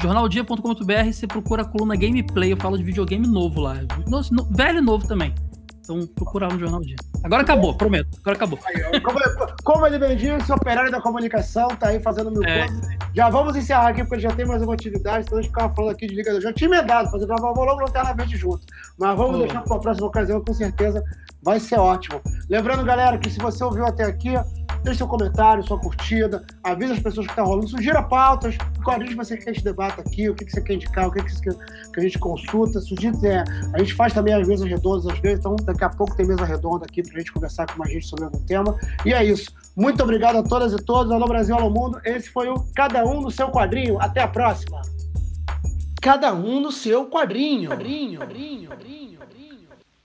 jornaldia.com.br, você procura a coluna gameplay, eu falo de videogame novo lá. Nossa, no, velho e novo também. Então procura lá no Jornal Dia. Agora acabou, prometo. Agora acabou. Como, como ele bem disse, operário da comunicação, tá aí fazendo mil é. coisas. Já vamos encerrar aqui, porque já tem mais uma atividade, senão a gente ficava falando aqui de Liga do Já tinha emendado, fazer gravar logo Lanterna Verde junto. Mas vamos oh. deixar para a próxima ocasião, com certeza vai ser ótimo. Lembrando, galera, que se você ouviu até aqui, deixe seu comentário, sua curtida, avisa as pessoas que estão tá rolando, sugira pautas, qual gente você quer que aqui, o que, que você quer indicar, o que, que você quer que a gente consulta, sugira, é, a gente faz também as mesas redondas às vezes, então daqui a pouco tem mesa redonda aqui para a gente conversar com mais gente sobre algum tema. E é isso. Muito obrigado a todas e todos. Alô Brasil, alô mundo. Esse foi o Cada Um no seu quadrinho. Até a próxima. Cada um no seu quadrinho, quadrinho, quadrinho, quadrinho.